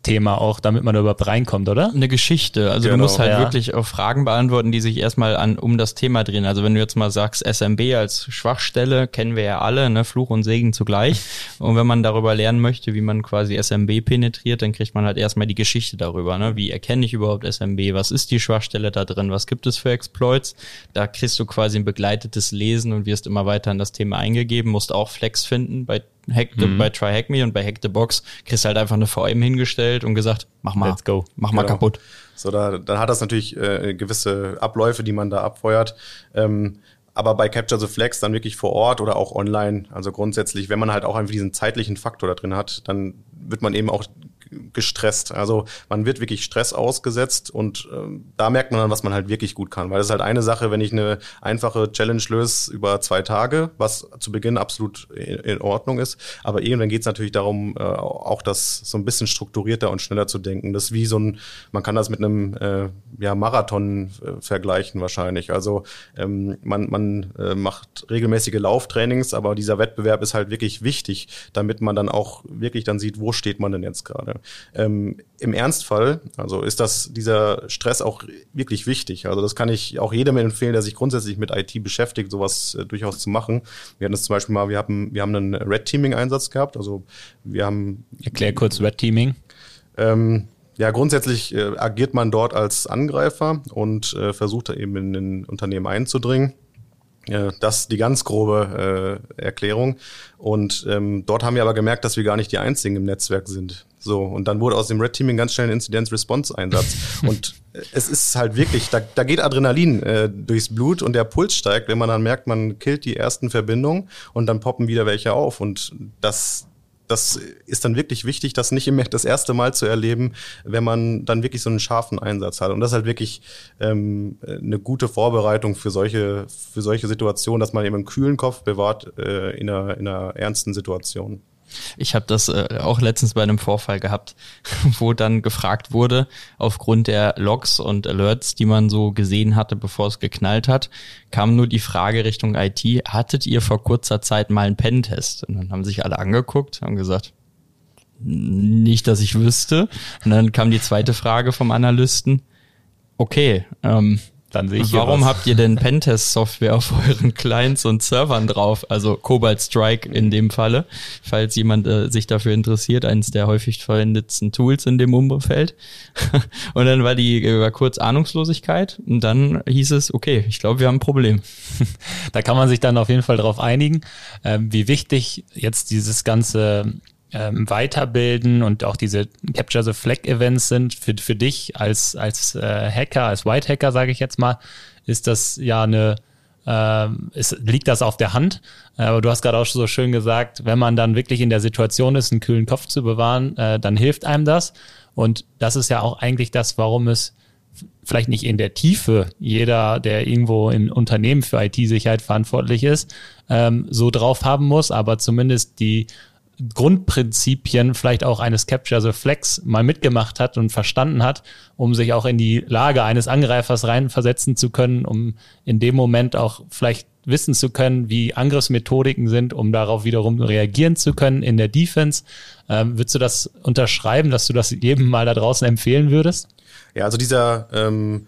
Einstiegsthema auch, damit man da überhaupt reinkommt, oder? Eine Geschichte. Also genau. du musst halt ja. wirklich auch Fragen beantworten, die sich erstmal an um das Thema drehen. Also wenn du jetzt mal sagst, SMB als Schwachstelle, kennen wir ja alle, ne, Fluch und Segen zugleich. Und wenn man darüber lernen möchte, wie man quasi SMB penetriert, dann kriegt man halt erstmal die Geschichte darüber. Ne? Wie erkenne ich überhaupt SMB? Was ist die Schwachstelle da drin? Was gibt es für Exploits? Da kriegst du quasi ein begleitetes Lesen und wirst immer weiter in das Thema eingegeben, musst auch Flex finden bei Hack the, mhm. bei Try Hack Me und bei Hack the Box kriegst du halt einfach eine VM hingestellt und gesagt, mach mal, Let's go. mach mal genau. kaputt. So, da, dann hat das natürlich äh, gewisse Abläufe, die man da abfeuert. Ähm, aber bei Capture the Flex dann wirklich vor Ort oder auch online. Also grundsätzlich, wenn man halt auch einfach diesen zeitlichen Faktor da drin hat, dann wird man eben auch gestresst. Also man wird wirklich Stress ausgesetzt und äh, da merkt man dann, was man halt wirklich gut kann. Weil das ist halt eine Sache, wenn ich eine einfache Challenge löse über zwei Tage, was zu Beginn absolut in, in Ordnung ist. Aber irgendwann geht es natürlich darum, äh, auch das so ein bisschen strukturierter und schneller zu denken. Das ist wie so ein, man kann das mit einem äh, ja, Marathon äh, vergleichen wahrscheinlich. Also ähm, man, man äh, macht regelmäßige Lauftrainings, aber dieser Wettbewerb ist halt wirklich wichtig, damit man dann auch wirklich dann sieht, wo steht man denn jetzt gerade. Ähm, Im Ernstfall, also ist das dieser Stress auch wirklich wichtig. Also das kann ich auch jedem empfehlen, der sich grundsätzlich mit IT beschäftigt, sowas äh, durchaus zu machen. Wir hatten das zum Beispiel mal, wir haben, wir haben einen Red Teaming Einsatz gehabt. Also wir haben. Erklär kurz Red Teaming. Ähm, ja, grundsätzlich äh, agiert man dort als Angreifer und äh, versucht eben in ein Unternehmen einzudringen. Ja, das ist die ganz grobe äh, Erklärung. Und ähm, dort haben wir aber gemerkt, dass wir gar nicht die einzigen im Netzwerk sind. So, und dann wurde aus dem Red Teaming ganz schnell ein Incident-Response-Einsatz. und äh, es ist halt wirklich, da, da geht Adrenalin äh, durchs Blut und der Puls steigt, wenn man dann merkt, man killt die ersten Verbindungen und dann poppen wieder welche auf. Und das, das ist dann wirklich wichtig, das nicht immer das erste Mal zu erleben, wenn man dann wirklich so einen scharfen Einsatz hat. Und das ist halt wirklich ähm, eine gute Vorbereitung für solche, für solche Situationen, dass man eben einen kühlen Kopf bewahrt äh, in, einer, in einer ernsten Situation. Ich habe das äh, auch letztens bei einem Vorfall gehabt, wo dann gefragt wurde, aufgrund der Logs und Alerts, die man so gesehen hatte, bevor es geknallt hat, kam nur die Frage Richtung IT, hattet ihr vor kurzer Zeit mal einen Pentest? Und dann haben sich alle angeguckt, haben gesagt, nicht, dass ich wüsste. Und dann kam die zweite Frage vom Analysten, okay, ähm, dann sehe ich Warum habt ihr denn Pentest-Software auf euren Clients und Servern drauf? Also Cobalt Strike in dem Falle, falls jemand äh, sich dafür interessiert, eines der häufig verwendetsten Tools in dem Umfeld. und dann war die äh, war kurz Ahnungslosigkeit und dann hieß es, okay, ich glaube, wir haben ein Problem. da kann man sich dann auf jeden Fall darauf einigen, äh, wie wichtig jetzt dieses ganze ähm, weiterbilden und auch diese Capture the Flag Events sind für, für dich als, als äh, Hacker, als White Hacker, sage ich jetzt mal, ist das ja eine, äh, ist, liegt das auf der Hand. Aber du hast gerade auch so schön gesagt, wenn man dann wirklich in der Situation ist, einen kühlen Kopf zu bewahren, äh, dann hilft einem das. Und das ist ja auch eigentlich das, warum es vielleicht nicht in der Tiefe jeder, der irgendwo im Unternehmen für IT-Sicherheit verantwortlich ist, ähm, so drauf haben muss, aber zumindest die Grundprinzipien vielleicht auch eines Capture the Flex mal mitgemacht hat und verstanden hat, um sich auch in die Lage eines Angreifers reinversetzen zu können, um in dem Moment auch vielleicht wissen zu können, wie Angriffsmethodiken sind, um darauf wiederum reagieren zu können in der Defense. Ähm, würdest du das unterschreiben, dass du das jedem mal da draußen empfehlen würdest? Ja, also dieser ähm,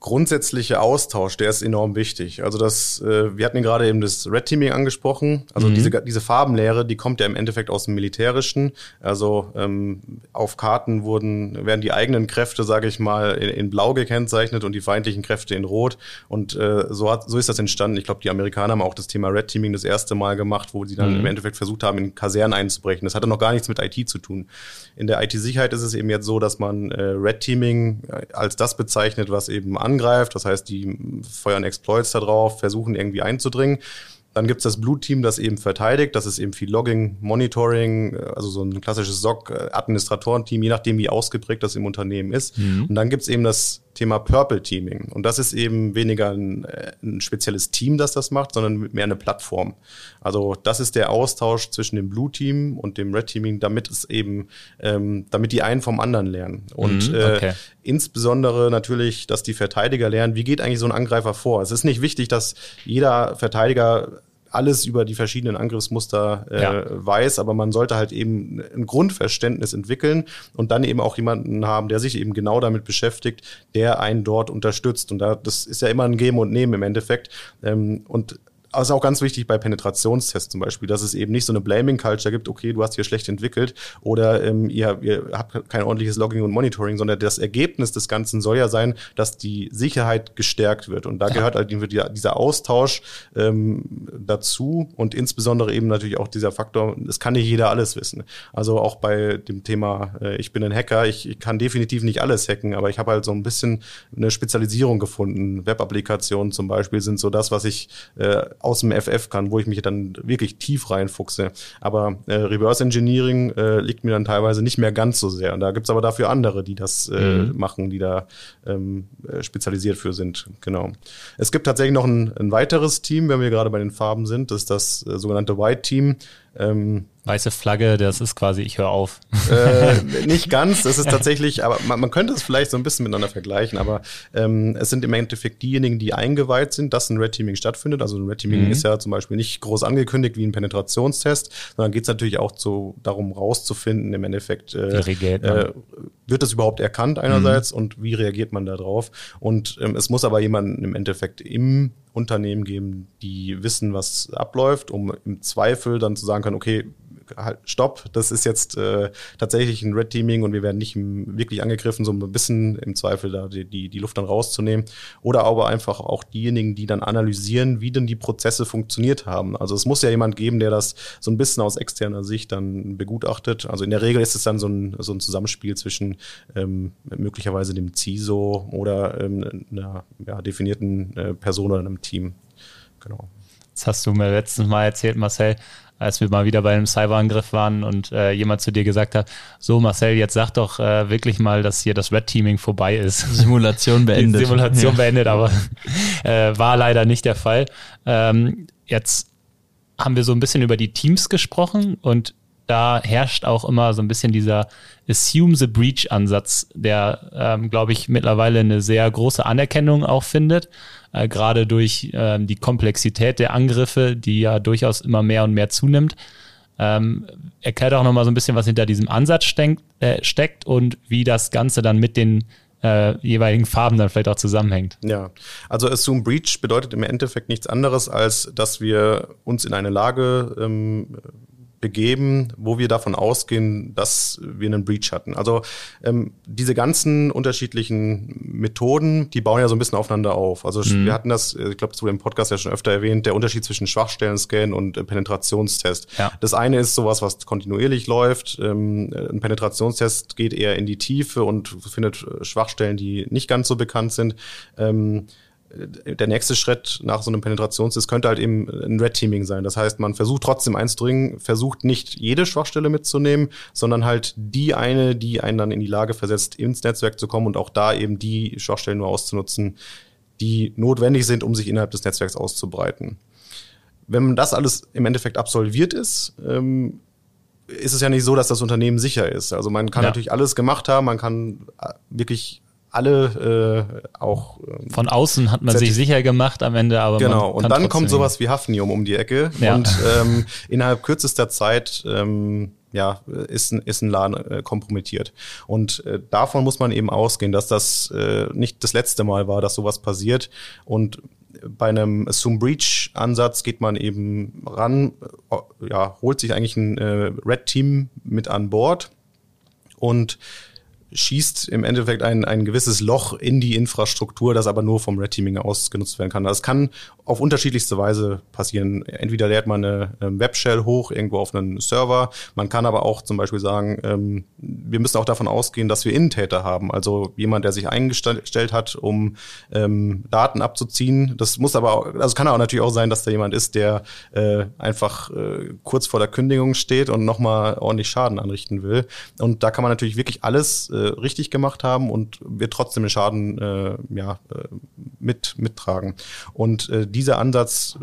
grundsätzliche Austausch, der ist enorm wichtig. Also das, äh, wir hatten gerade eben das Red Teaming angesprochen. Also mhm. diese, diese Farbenlehre, die kommt ja im Endeffekt aus dem Militärischen. Also ähm, auf Karten wurden, werden die eigenen Kräfte, sage ich mal, in, in, Blau gekennzeichnet und die feindlichen Kräfte in Rot. Und äh, so, hat, so ist das entstanden. Ich glaube, die Amerikaner haben auch das Thema Red Teaming das erste Mal gemacht, wo sie dann mhm. im Endeffekt versucht haben, in Kasernen einzubrechen. Das hatte noch gar nichts mit IT zu tun. In der IT-Sicherheit ist es eben jetzt so, dass man äh, Red Teaming äh, als das bezeichnet, was eben angreift. Das heißt, die feuern Exploits da drauf, versuchen irgendwie einzudringen. Dann gibt's das Blue-Team, das eben verteidigt. Das ist eben viel Logging, Monitoring, äh, also so ein klassisches SOC-Administratorenteam, je nachdem, wie ausgeprägt das im Unternehmen ist. Mhm. Und dann gibt's eben das Thema Purple Teaming. Und das ist eben weniger ein, äh, ein spezielles Team, das das macht, sondern mehr eine Plattform. Also das ist der Austausch zwischen dem Blue Team und dem Red Teaming, damit es eben, ähm, damit die einen vom anderen lernen. Und Mhm, okay. äh, insbesondere natürlich, dass die Verteidiger lernen, wie geht eigentlich so ein Angreifer vor. Es ist nicht wichtig, dass jeder Verteidiger alles über die verschiedenen Angriffsmuster äh, Ja. weiß, aber man sollte halt eben ein Grundverständnis entwickeln und dann eben auch jemanden haben, der sich eben genau damit beschäftigt, der einen dort unterstützt. Und da, das ist ja immer ein Geben und Nehmen im Endeffekt. Ähm, und also auch ganz wichtig bei Penetrationstests zum Beispiel, dass es eben nicht so eine Blaming-Culture gibt, okay, du hast hier schlecht entwickelt oder ähm, ihr, ihr habt kein ordentliches Logging und Monitoring, sondern das Ergebnis des Ganzen soll ja sein, dass die Sicherheit gestärkt wird. Und da gehört halt dieser Austausch ähm, dazu und insbesondere eben natürlich auch dieser Faktor, es kann nicht jeder alles wissen. Also auch bei dem Thema, äh, ich bin ein Hacker, ich, ich kann definitiv nicht alles hacken, aber ich habe halt so ein bisschen eine Spezialisierung gefunden. Web-Applikationen zum Beispiel sind so das, was ich äh, aus dem FF kann, wo ich mich dann wirklich tief reinfuchse. Aber äh, Reverse Engineering äh, liegt mir dann teilweise nicht mehr ganz so sehr. Und da gibt's aber dafür andere, die das äh, machen, die da ähm, äh, spezialisiert für sind. Genau. Es gibt tatsächlich noch ein, ein weiteres Team, wenn wir gerade bei den Farben sind. Das ist das äh, sogenannte White Team. Ähm, Weiße Flagge, das ist quasi, ich höre auf. äh, nicht ganz, es ist tatsächlich, aber man, man könnte es vielleicht so ein bisschen miteinander vergleichen, aber ähm, es sind im Endeffekt diejenigen, die eingeweiht sind, dass ein Red Teaming stattfindet. Also ein Red Teaming Mhm. ist ja zum Beispiel nicht groß angekündigt wie ein Penetrationstest, sondern geht es natürlich auch zu, darum rauszufinden, im Endeffekt, äh, äh, wird es überhaupt erkannt einerseits und wie reagiert man darauf? Und ähm, es muss aber jemanden im Endeffekt im Unternehmen geben, die wissen, was abläuft, um im Zweifel dann zu sagen können, okay, halt, stopp, das ist jetzt äh, tatsächlich ein Red Teaming und wir werden nicht wirklich angegriffen, so ein bisschen im Zweifel da die, die, die Luft dann rauszunehmen. Oder aber einfach auch diejenigen, die dann analysieren, wie denn die Prozesse funktioniert haben. Also es muss ja jemand geben, der das so ein bisschen aus externer Sicht dann begutachtet. Also in der Regel ist es dann so ein, so ein Zusammenspiel zwischen ähm, möglicherweise dem CISO oder ähm, einer ja, definierten äh, Person oder einem Team. Genau. Das hast du mir letztens mal erzählt, Marcel, als wir mal wieder bei einem Cyberangriff waren und äh, jemand zu dir gesagt hat, so Marcel, jetzt sag doch äh, wirklich mal, dass hier das Red Teaming vorbei ist. Simulation beendet. Simulation Ja. beendet, aber äh, war leider nicht der Fall. Ähm, jetzt haben wir so ein bisschen über die Teams gesprochen und da herrscht auch immer so ein bisschen dieser Assume the Breach Ansatz, der, ähm, glaube ich, mittlerweile eine sehr große Anerkennung auch findet, äh, gerade durch ähm, die Komplexität der Angriffe, die ja durchaus immer mehr und mehr zunimmt. Ähm, erklärt auch nochmal so ein bisschen, was hinter diesem Ansatz steckt, äh, steckt und wie das Ganze dann mit den äh, jeweiligen Farben dann vielleicht auch zusammenhängt. Ja, also Assume Breach bedeutet im Endeffekt nichts anderes, als dass wir uns in eine Lage ähm, begeben, wo wir davon ausgehen, dass wir einen Breach hatten. Also ähm, diese ganzen unterschiedlichen Methoden, die bauen ja so ein bisschen aufeinander auf. Also wir hatten das, äh, ich glaube, zu dem Podcast ja schon öfter erwähnt, der Unterschied zwischen Schwachstellen-Scan und äh, Penetrationstest. Ja. Das eine ist sowas, was kontinuierlich läuft. Ähm, ein Penetrationstest geht eher in die Tiefe und findet äh, Schwachstellen, die nicht ganz so bekannt sind. Ähm, der nächste Schritt nach so einem Penetrationstest könnte halt eben ein Red Teaming sein. Das heißt, man versucht trotzdem einzudringen, versucht nicht jede Schwachstelle mitzunehmen, sondern halt die eine, die einen dann in die Lage versetzt, ins Netzwerk zu kommen und auch da eben die Schwachstellen nur auszunutzen, die notwendig sind, um sich innerhalb des Netzwerks auszubreiten. Wenn das alles im Endeffekt absolviert ist, ähm, ist es ja nicht so, dass das Unternehmen sicher ist. Also man kann Ja. natürlich alles gemacht haben, man kann äh, wirklich alle äh, auch ähm, Von außen hat man sich sicher gemacht am Ende, aber Genau, und dann kommt sowas wie Hafnium um die Ecke Ja. und ähm, innerhalb kürzester Zeit ähm, ja, ist, ein- ist ein Laden äh, kompromittiert. Und äh, davon muss man eben ausgehen, dass das äh, nicht das letzte Mal war, dass sowas passiert. Und bei einem Assume Breach Ansatz geht man eben ran, äh, ja, holt sich eigentlich ein äh, Red Team mit an Bord und schießt im Endeffekt ein, ein gewisses Loch in die Infrastruktur, das aber nur vom Red Teaming ausgenutzt werden kann. Das kann auf unterschiedlichste Weise passieren. Entweder lädt man eine ähm, Webshell hoch irgendwo auf einen Server. Man kann aber auch zum Beispiel sagen, ähm, wir müssen auch davon ausgehen, dass wir Innentäter haben. Also jemand, der sich eingestellt hat, um ähm, Daten abzuziehen. Das muss aber auch, also kann auch natürlich auch sein, dass da jemand ist, der äh, einfach äh, kurz vor der Kündigung steht und nochmal ordentlich Schaden anrichten will. Und da kann man natürlich wirklich alles äh, richtig gemacht haben und wir trotzdem den Schaden ja, mit, mittragen. Und äh, dieser Ansatz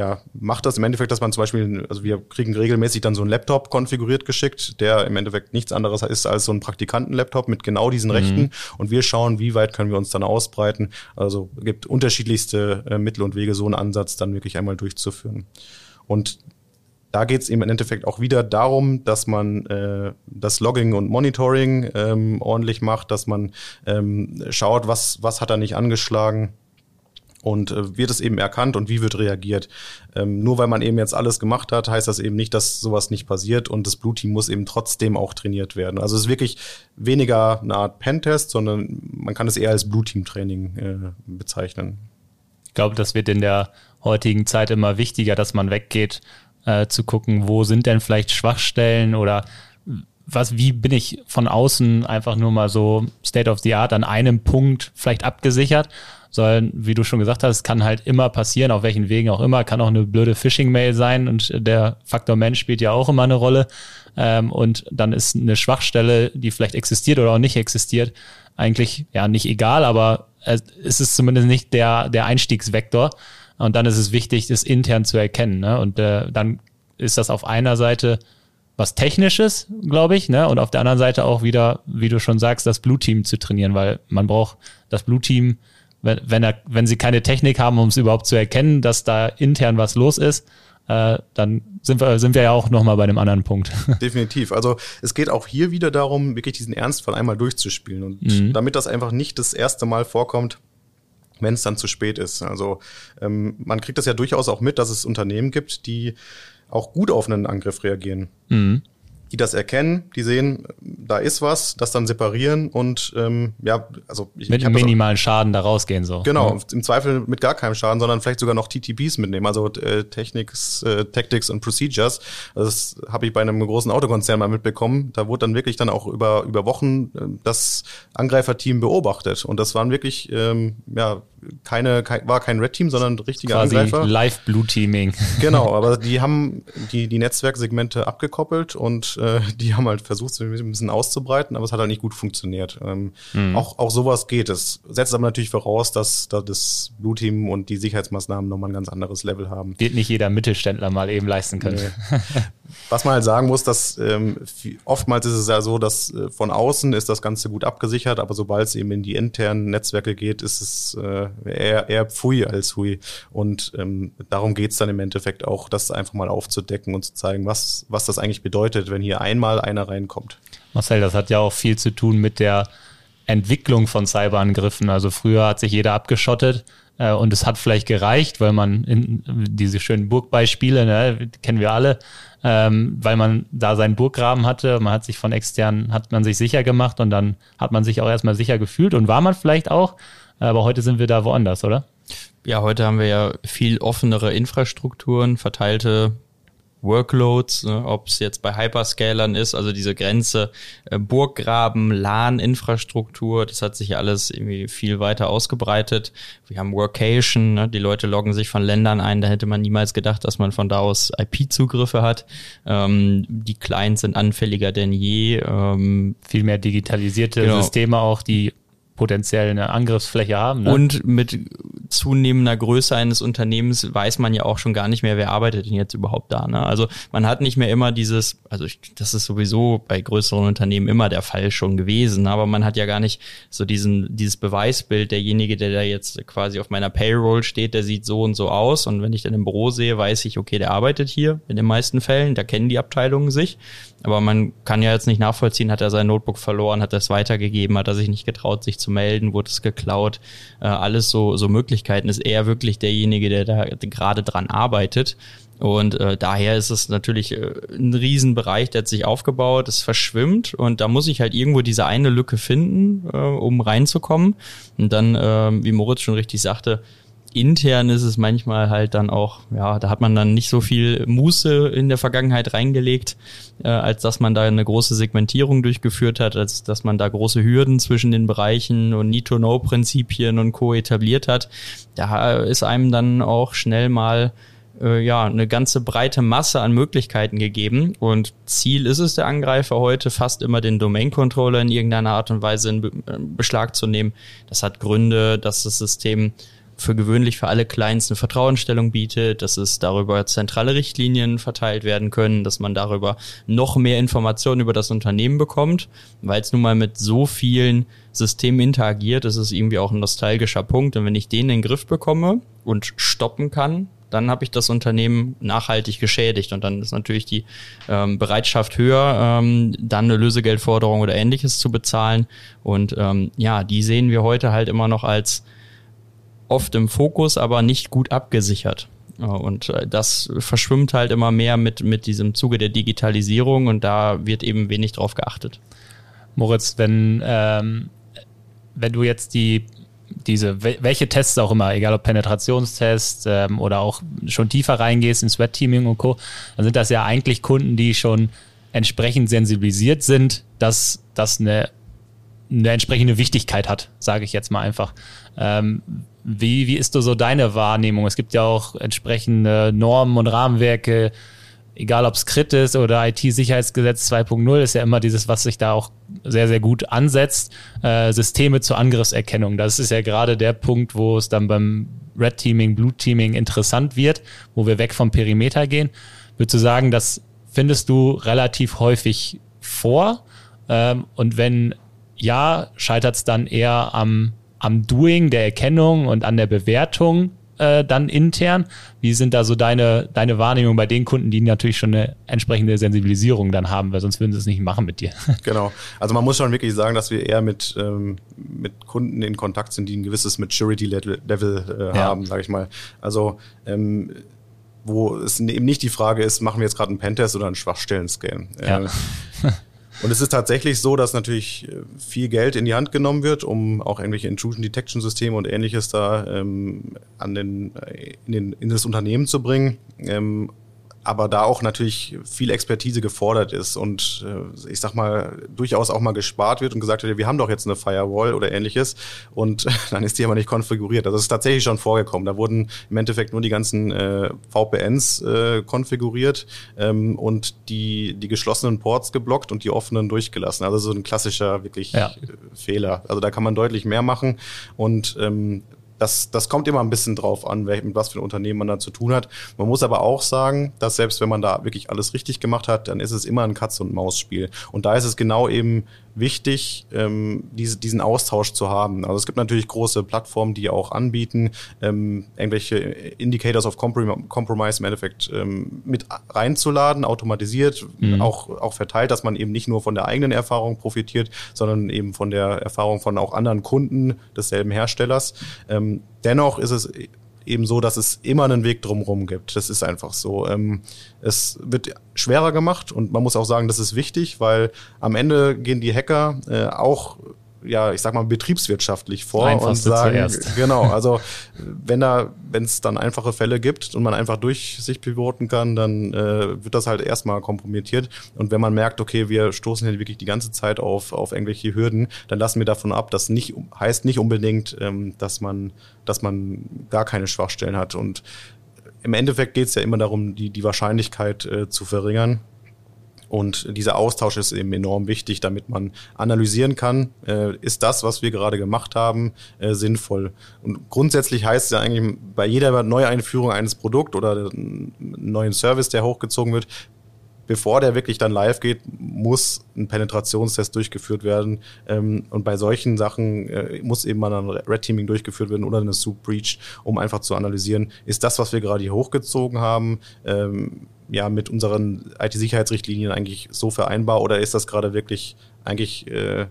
ja, macht das im Endeffekt, dass man zum Beispiel, also wir kriegen regelmäßig dann so einen Laptop konfiguriert geschickt, der im Endeffekt nichts anderes ist als so ein Praktikanten-Laptop mit genau diesen Rechten. Mhm. Und wir schauen, wie weit können wir uns dann ausbreiten. Also gibt unterschiedlichste äh, Mittel und Wege, so einen Ansatz dann wirklich einmal durchzuführen. Und da geht es im Endeffekt auch wieder darum, dass man äh, das Logging und Monitoring ähm, ordentlich macht, dass man ähm, schaut, was, was hat er nicht angeschlagen und äh, wird es eben erkannt und wie wird reagiert. Ähm, nur weil man eben jetzt alles gemacht hat, heißt das eben nicht, dass sowas nicht passiert und das Blue Team muss eben trotzdem auch trainiert werden. Also es ist wirklich weniger eine Art Pentest, sondern man kann es eher als Blue Team Training äh, bezeichnen. Ich glaube, das wird in der heutigen Zeit immer wichtiger, dass man weggeht, äh, zu gucken, wo sind denn vielleicht Schwachstellen oder was, wie bin ich von außen einfach nur mal so State of the Art an einem Punkt vielleicht abgesichert sondern wie du schon gesagt hast, kann halt immer passieren, auf welchen Wegen auch immer, kann auch eine blöde Phishing-Mail sein und der Faktor Mensch spielt ja auch immer eine Rolle. Ähm, und dann ist eine Schwachstelle, die vielleicht existiert oder auch nicht existiert, eigentlich ja nicht egal, aber es ist zumindest nicht der, der Einstiegsvektor. Und dann ist es wichtig, das intern zu erkennen. Ne? Und äh, dann ist das auf einer Seite was Technisches, glaube ich, ne? Und auf der anderen Seite auch wieder, wie du schon sagst, das Blue Team zu trainieren, weil man braucht das Blue Team wenn, wenn, er, wenn sie keine Technik haben, um es überhaupt zu erkennen, dass da intern was los ist, äh, dann sind wir, sind wir ja auch nochmal bei einem anderen Punkt. Definitiv. Also es geht auch hier wieder darum, wirklich diesen Ernstfall einmal durchzuspielen. Und mhm. damit das einfach nicht das erste Mal vorkommt, wenn es dann zu spät ist. Also ähm, man kriegt das ja durchaus auch mit, dass es Unternehmen gibt, die auch gut auf einen Angriff reagieren. Mhm die das erkennen, die sehen, da ist was, das dann separieren und ähm, ja, also ich, mit einem minimalen Schaden da rausgehen so. Genau, ja. im Zweifel mit gar keinem Schaden, sondern vielleicht sogar noch TTPs mitnehmen, also äh, Technics, äh, Tactics und Procedures. Das habe ich bei einem großen Autokonzern mal mitbekommen. Da wurde dann wirklich dann auch über über Wochen äh, das Angreiferteam beobachtet und das waren wirklich ähm, ja keine, kein, war kein Red Team, sondern richtiger Quasi Angreifer. Live Blue Teaming. Genau, aber die haben die, die Netzwerksegmente abgekoppelt und äh, die haben halt versucht, sie ein bisschen auszubreiten, aber es hat halt nicht gut funktioniert. Ähm, mhm. auch, auch sowas geht. Es setzt aber natürlich voraus, dass, dass das Blue Team und die Sicherheitsmaßnahmen nochmal ein ganz anderes Level haben. Wird nicht jeder Mittelständler mal eben leisten können. Nee. Was man halt sagen muss, dass ähm, oftmals ist es ja so, dass äh, von außen ist das Ganze gut abgesichert, aber sobald es eben in die internen Netzwerke geht, ist es äh, eher, eher Pfui als Hui. Und ähm, darum geht's dann im Endeffekt auch, das einfach mal aufzudecken und zu zeigen, was, was das eigentlich bedeutet, wenn hier einmal einer reinkommt. Marcel, das hat ja auch viel zu tun mit der Entwicklung von Cyberangriffen. Also früher hat sich jeder abgeschottet äh, und es hat vielleicht gereicht, weil man in diese schönen Burgbeispiele, ne, kennen wir alle, ähm, weil man da seinen Burggraben hatte. Man hat sich von extern, hat man sich sicher gemacht und dann hat man sich auch erstmal sicher gefühlt und war man vielleicht auch. Aber heute sind wir da woanders, oder? Ja, heute haben wir ja viel offenere Infrastrukturen, verteilte Workloads, ne, ob es jetzt bei Hyperscalern ist, also diese Grenze äh, Burggraben, LAN-Infrastruktur, das hat sich ja alles irgendwie viel weiter ausgebreitet. Wir haben Workation, ne, die Leute loggen sich von Ländern ein, da hätte man niemals gedacht, dass man von da aus IP-Zugriffe hat. Ähm, die Clients sind anfälliger denn je. Ähm, viel mehr digitalisierte genau. Systeme auch, die potenziell eine Angriffsfläche haben. Ne? Und mit zunehmender Größe eines Unternehmens weiß man ja auch schon gar nicht mehr, wer arbeitet denn jetzt überhaupt da. Ne? Also man hat nicht mehr immer dieses, also ich, das ist sowieso bei größeren Unternehmen immer der Fall schon gewesen, aber man hat ja gar nicht so diesen, dieses Beweisbild, derjenige, der da jetzt quasi auf meiner Payroll steht, der sieht so und so aus und wenn ich dann im Büro sehe, weiß ich, okay, der arbeitet hier in den meisten Fällen, da kennen die Abteilungen sich, aber man kann ja jetzt nicht nachvollziehen, hat er sein Notebook verloren, hat er es weitergegeben, hat er sich nicht getraut, sich zu melden, wurde es geklaut, äh, alles so, so Möglichkeiten, ist er wirklich derjenige, der da gerade dran arbeitet. Und äh, daher ist es natürlich äh, ein Riesenbereich, der hat sich aufgebaut, es verschwimmt und da muss ich halt irgendwo diese eine Lücke finden, äh, um reinzukommen. Und dann, äh, wie Moritz schon richtig sagte, intern ist es manchmal halt dann auch, ja, da hat man dann nicht so viel Muße in der Vergangenheit reingelegt, äh, als dass man da eine große Segmentierung durchgeführt hat, als dass man da große Hürden zwischen den Bereichen und Need-to-Know-Prinzipien und Co. etabliert hat. Da ist einem dann auch schnell mal äh, ja eine ganze breite Masse an Möglichkeiten gegeben. Und Ziel ist es der Angreifer heute, fast immer den Domain-Controller in irgendeiner Art und Weise in äh, Beschlag zu nehmen. Das hat Gründe, dass das System für gewöhnlich für alle Clients eine Vertrauensstellung bietet, dass es darüber zentrale Richtlinien verteilt werden können, dass man darüber noch mehr Informationen über das Unternehmen bekommt, weil es nun mal mit so vielen Systemen interagiert, ist es irgendwie auch ein nostalgischer Punkt. Und wenn ich den in den Griff bekomme und stoppen kann, dann habe ich das Unternehmen nachhaltig geschädigt und dann ist natürlich die ähm, Bereitschaft höher, ähm, dann eine Lösegeldforderung oder ähnliches zu bezahlen. Und ähm, ja, die sehen wir heute halt immer noch als oft im Fokus, aber nicht gut abgesichert. Und äh, das verschwimmt halt immer mehr mit, mit diesem Zuge der Digitalisierung und da wird eben wenig drauf geachtet. Moritz, wenn, ähm, wenn du jetzt die diese, welche Tests auch immer, egal ob Penetrationstests ähm, oder auch schon tiefer reingehst ins Red Teaming und Co., dann sind das ja eigentlich Kunden, die schon entsprechend sensibilisiert sind, dass das eine, eine entsprechende Wichtigkeit hat, sage ich jetzt mal einfach. Ähm, wie, wie ist so deine Wahrnehmung? Es gibt ja auch entsprechende Normen und Rahmenwerke, egal ob es Crit ist oder IT-Sicherheitsgesetz 2.0, ist ja immer dieses, was sich da auch sehr, sehr gut ansetzt, äh, Systeme zur Angriffserkennung. Das ist ja gerade der Punkt, wo es dann beim Red Teaming, Blue Teaming interessant wird, wo wir weg vom Perimeter gehen. Würdest du sagen, das findest du relativ häufig vor? Ähm, und wenn ja, scheitert es dann eher am am Doing, der Erkennung und an der Bewertung äh, dann intern? Wie sind da so deine, deine Wahrnehmung bei den Kunden, die natürlich schon eine entsprechende Sensibilisierung dann haben, weil sonst würden sie es nicht machen mit dir? Genau. Also man muss schon wirklich sagen, dass wir eher mit, ähm, mit Kunden in Kontakt sind, die ein gewisses Maturity-Level äh, ja. haben, sage ich mal. Also ähm, wo es eben nicht die Frage ist, machen wir jetzt gerade einen Pentest oder einen Schwachstellen-Scan. Ja. Äh, Und es ist tatsächlich so, dass natürlich äh, viel Geld in die Hand genommen wird, um auch irgendwelche Intrusion Detection Systeme und ähnliches da ähm, an den, äh, in, den, in das Unternehmen zu bringen. Ähm, aber da auch natürlich viel Expertise gefordert ist und äh, ich sag mal durchaus auch mal gespart wird und gesagt wird, wir haben doch jetzt eine Firewall oder ähnliches und dann ist die aber nicht konfiguriert. Also das ist tatsächlich schon vorgekommen. Da wurden im Endeffekt nur die ganzen äh, VPNs äh, konfiguriert ähm, und die die geschlossenen Ports geblockt und die offenen durchgelassen. Also so ein klassischer wirklich ja. Fehler. Also da kann man deutlich mehr machen und ähm, das, das kommt immer ein bisschen drauf an, mit was für ein Unternehmen man da zu tun hat. Man muss aber auch sagen, dass selbst wenn man da wirklich alles richtig gemacht hat, dann ist es immer ein Katz- und Maus-Spiel. Und da ist es genau eben wichtig, ähm, diese, diesen Austausch zu haben. Also es gibt natürlich große Plattformen, die auch anbieten, ähm, irgendwelche Indicators of Compromise im Endeffekt ähm, mit reinzuladen, automatisiert, mhm. auch, auch verteilt, dass man eben nicht nur von der eigenen Erfahrung profitiert, sondern eben von der Erfahrung von auch anderen Kunden desselben Herstellers. Ähm, dennoch ist es eben so, dass es immer einen Weg drumherum gibt. Das ist einfach so. Ähm, es wird schwerer gemacht und man muss auch sagen, das ist wichtig, weil am Ende gehen die Hacker äh, auch ja, ich sag mal, betriebswirtschaftlich vor Einfachste und sagen, zuerst. genau, also wenn da, wenn es dann einfache Fälle gibt und man einfach durch sich pivoten kann, dann äh, wird das halt erstmal kompromittiert. Und wenn man merkt, okay, wir stoßen hier wirklich die ganze Zeit auf, auf irgendwelche Hürden, dann lassen wir davon ab, das nicht heißt nicht unbedingt, ähm, dass man, dass man gar keine Schwachstellen hat. Und im Endeffekt geht es ja immer darum, die, die Wahrscheinlichkeit äh, zu verringern. Und dieser Austausch ist eben enorm wichtig, damit man analysieren kann, äh, ist das, was wir gerade gemacht haben, äh, sinnvoll. Und grundsätzlich heißt es ja eigentlich bei jeder Neueinführung eines Produkts oder neuen Service, der hochgezogen wird, bevor der wirklich dann live geht, muss ein Penetrationstest durchgeführt werden. Ähm, und bei solchen Sachen äh, muss eben mal ein Red Teaming durchgeführt werden oder eine Soup Breach, um einfach zu analysieren, ist das, was wir gerade hier hochgezogen haben, ähm, ja mit unseren IT-Sicherheitsrichtlinien eigentlich so vereinbar oder ist das gerade wirklich eigentlich äh,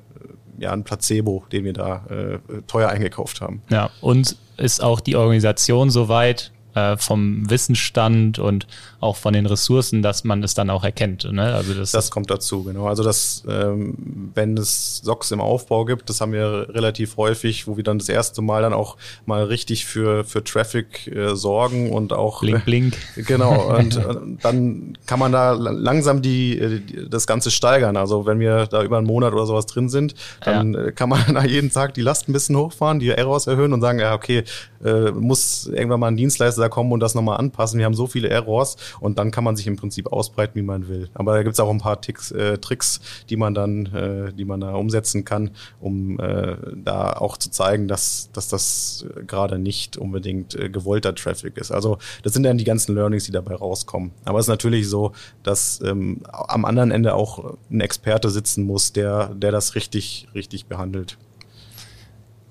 ja ein Placebo, den wir da äh, teuer eingekauft haben? Ja, und ist auch die Organisation soweit äh, vom Wissensstand und auch von den Ressourcen, dass man es dann auch erkennt. Ne? Also das, das kommt dazu, genau. Also das, ähm, wenn es SOCs im Aufbau gibt, das haben wir relativ häufig, wo wir dann das erste Mal dann auch mal richtig für, für Traffic äh, sorgen und auch Blink, blink. genau. Und, und dann kann man da langsam die, äh, die, das Ganze steigern. Also wenn wir da über einen Monat oder sowas drin sind, dann ja. kann man da jeden Tag die Last ein bisschen hochfahren, die Errors erhöhen und sagen, ja, okay, äh, muss irgendwann mal ein Dienstleister kommen und das nochmal anpassen. Wir haben so viele Errors und dann kann man sich im Prinzip ausbreiten, wie man will. Aber da gibt es auch ein paar Ticks, äh, Tricks, die man dann, äh, die man da umsetzen kann, um äh, da auch zu zeigen, dass, dass das gerade nicht unbedingt äh, gewollter Traffic ist. Also das sind dann die ganzen Learnings, die dabei rauskommen. Aber es ist natürlich so, dass ähm, am anderen Ende auch ein Experte sitzen muss, der, der das richtig, richtig behandelt.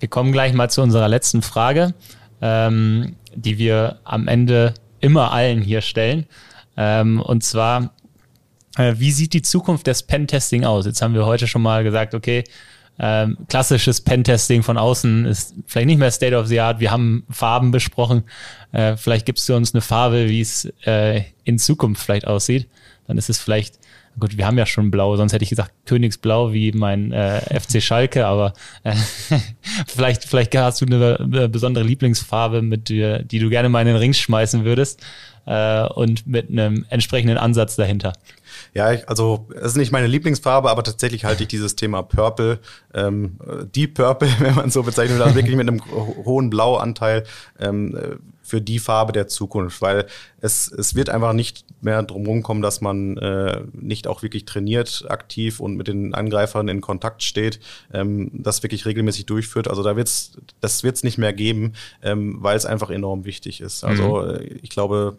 Wir kommen gleich mal zu unserer letzten Frage, ähm, die wir am Ende immer allen hier stellen. Ähm, und zwar, äh, wie sieht die Zukunft des Pentesting aus? Jetzt haben wir heute schon mal gesagt, okay, ähm, klassisches Pentesting von außen ist vielleicht nicht mehr State of the Art. Wir haben Farben besprochen. Äh, vielleicht gibst du uns eine Farbe, wie es äh, in Zukunft vielleicht aussieht. Dann ist es vielleicht Gut, wir haben ja schon blau, sonst hätte ich gesagt Königsblau wie mein äh, FC Schalke, aber äh, vielleicht, vielleicht hast du eine, eine, besondere Lieblingsfarbe, mit dir, die du gerne mal in den Ring schmeißen würdest äh, und mit einem entsprechenden Ansatz dahinter. Ja, ich, also es ist nicht meine Lieblingsfarbe, aber tatsächlich halte ich dieses Thema Purple, ähm, Deep Purple, wenn man so bezeichnet, also wirklich mit einem hohen Blauanteil ähm, für die Farbe der Zukunft, weil es, es wird einfach nicht mehr drum kommen, dass man äh, nicht auch wirklich trainiert, aktiv und mit den Angreifern in Kontakt steht, ähm, das wirklich regelmäßig durchführt. Also da wird's, das wird's nicht mehr geben, ähm, weil es einfach enorm wichtig ist. Also mhm. Äh, ich glaube,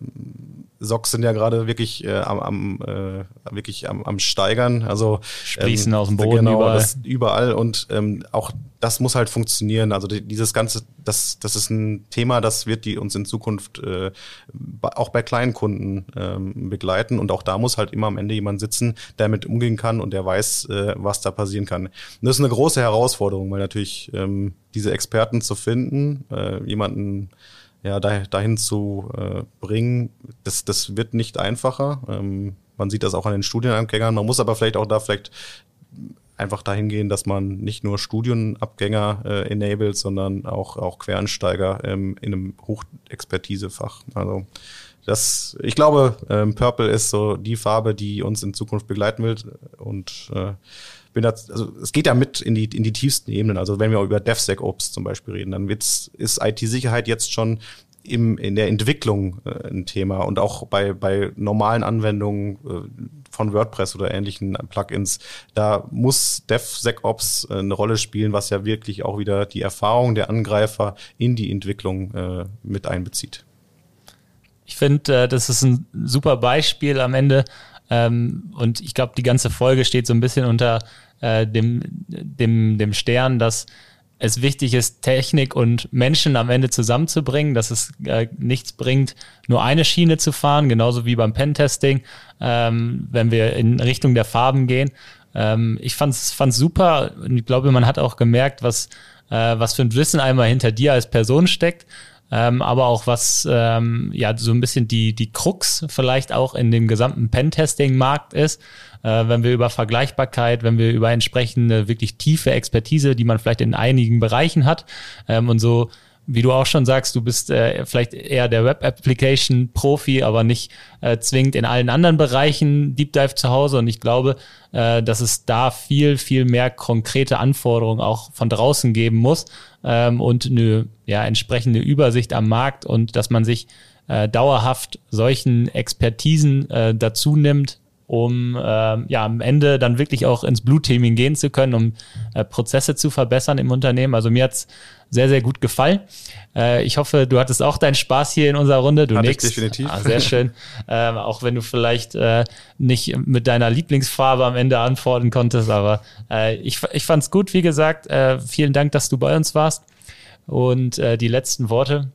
Socks sind ja gerade wirklich äh, am, am äh, wirklich am, am steigern. Also sprießen ähm, aus dem Boden genau, überall. Überall und ähm, auch das muss halt funktionieren. Also dieses ganze, das, das ist ein Thema, das wird die uns in Zukunft äh, auch bei kleinen Kunden ähm, begleiten. Und auch da muss halt immer am Ende jemand sitzen, der damit umgehen kann und der weiß, äh, was da passieren kann. Und das ist eine große Herausforderung, weil natürlich ähm, diese Experten zu finden, äh, jemanden ja, dahin zu äh, bringen, das, das wird nicht einfacher. Ähm, man sieht das auch an den Studienabgängern. Man muss aber vielleicht auch da vielleicht einfach dahin gehen, dass man nicht nur Studienabgänger äh, enabled, sondern auch, auch Quereinsteiger ähm, in einem Hochexpertisefach. Also das, ich glaube, ähm, Purple ist so die Farbe, die uns in Zukunft begleiten wird und äh, bin da, also es geht ja mit in die, in die tiefsten Ebenen. Also wenn wir über DevSecOps zum Beispiel reden, dann wird's, ist IT-Sicherheit jetzt schon im, in der Entwicklung äh, ein Thema und auch bei, bei normalen Anwendungen äh, von WordPress oder ähnlichen Plugins, da muss DevSecOps äh, eine Rolle spielen, was ja wirklich auch wieder die Erfahrung der Angreifer in die Entwicklung äh, mit einbezieht. Ich finde, äh, das ist ein super Beispiel am Ende. Ähm, und ich glaube, die ganze Folge steht so ein bisschen unter äh, dem, dem, dem Stern, dass es wichtig ist, Technik und Menschen am Ende zusammenzubringen, dass es äh, nichts bringt, nur eine Schiene zu fahren, genauso wie beim Pentesting, ähm, wenn wir in Richtung der Farben gehen. Ähm, ich fand's fand's super und ich glaube, man hat auch gemerkt, was, äh, was für ein Wissen einmal hinter dir als Person steckt ähm, aber auch was ähm, ja so ein bisschen die die Krux vielleicht auch in dem gesamten Pentesting-Markt ist, äh, wenn wir über Vergleichbarkeit, wenn wir über entsprechende wirklich tiefe Expertise, die man vielleicht in einigen Bereichen hat ähm, und so wie du auch schon sagst, du bist äh, vielleicht eher der Web-Application-Profi, aber nicht äh, zwingend in allen anderen Bereichen Deep Dive zu Hause. Und ich glaube, äh, dass es da viel, viel mehr konkrete Anforderungen auch von draußen geben muss ähm, und eine ja, entsprechende Übersicht am Markt und dass man sich äh, dauerhaft solchen Expertisen äh, dazu nimmt, um äh, ja am Ende dann wirklich auch ins Blue-Teaming gehen zu können, um äh, Prozesse zu verbessern im Unternehmen. Also mir hat's sehr, sehr gut gefallen. Äh, ich hoffe, du hattest auch deinen Spaß hier in unserer Runde. Du nix. definitiv. Ah, sehr schön. ähm, auch wenn du vielleicht äh, nicht mit deiner Lieblingsfarbe am Ende antworten konntest, aber äh, ich, ich fand's gut, wie gesagt. Äh, vielen Dank, dass du bei uns warst. Und äh, die letzten Worte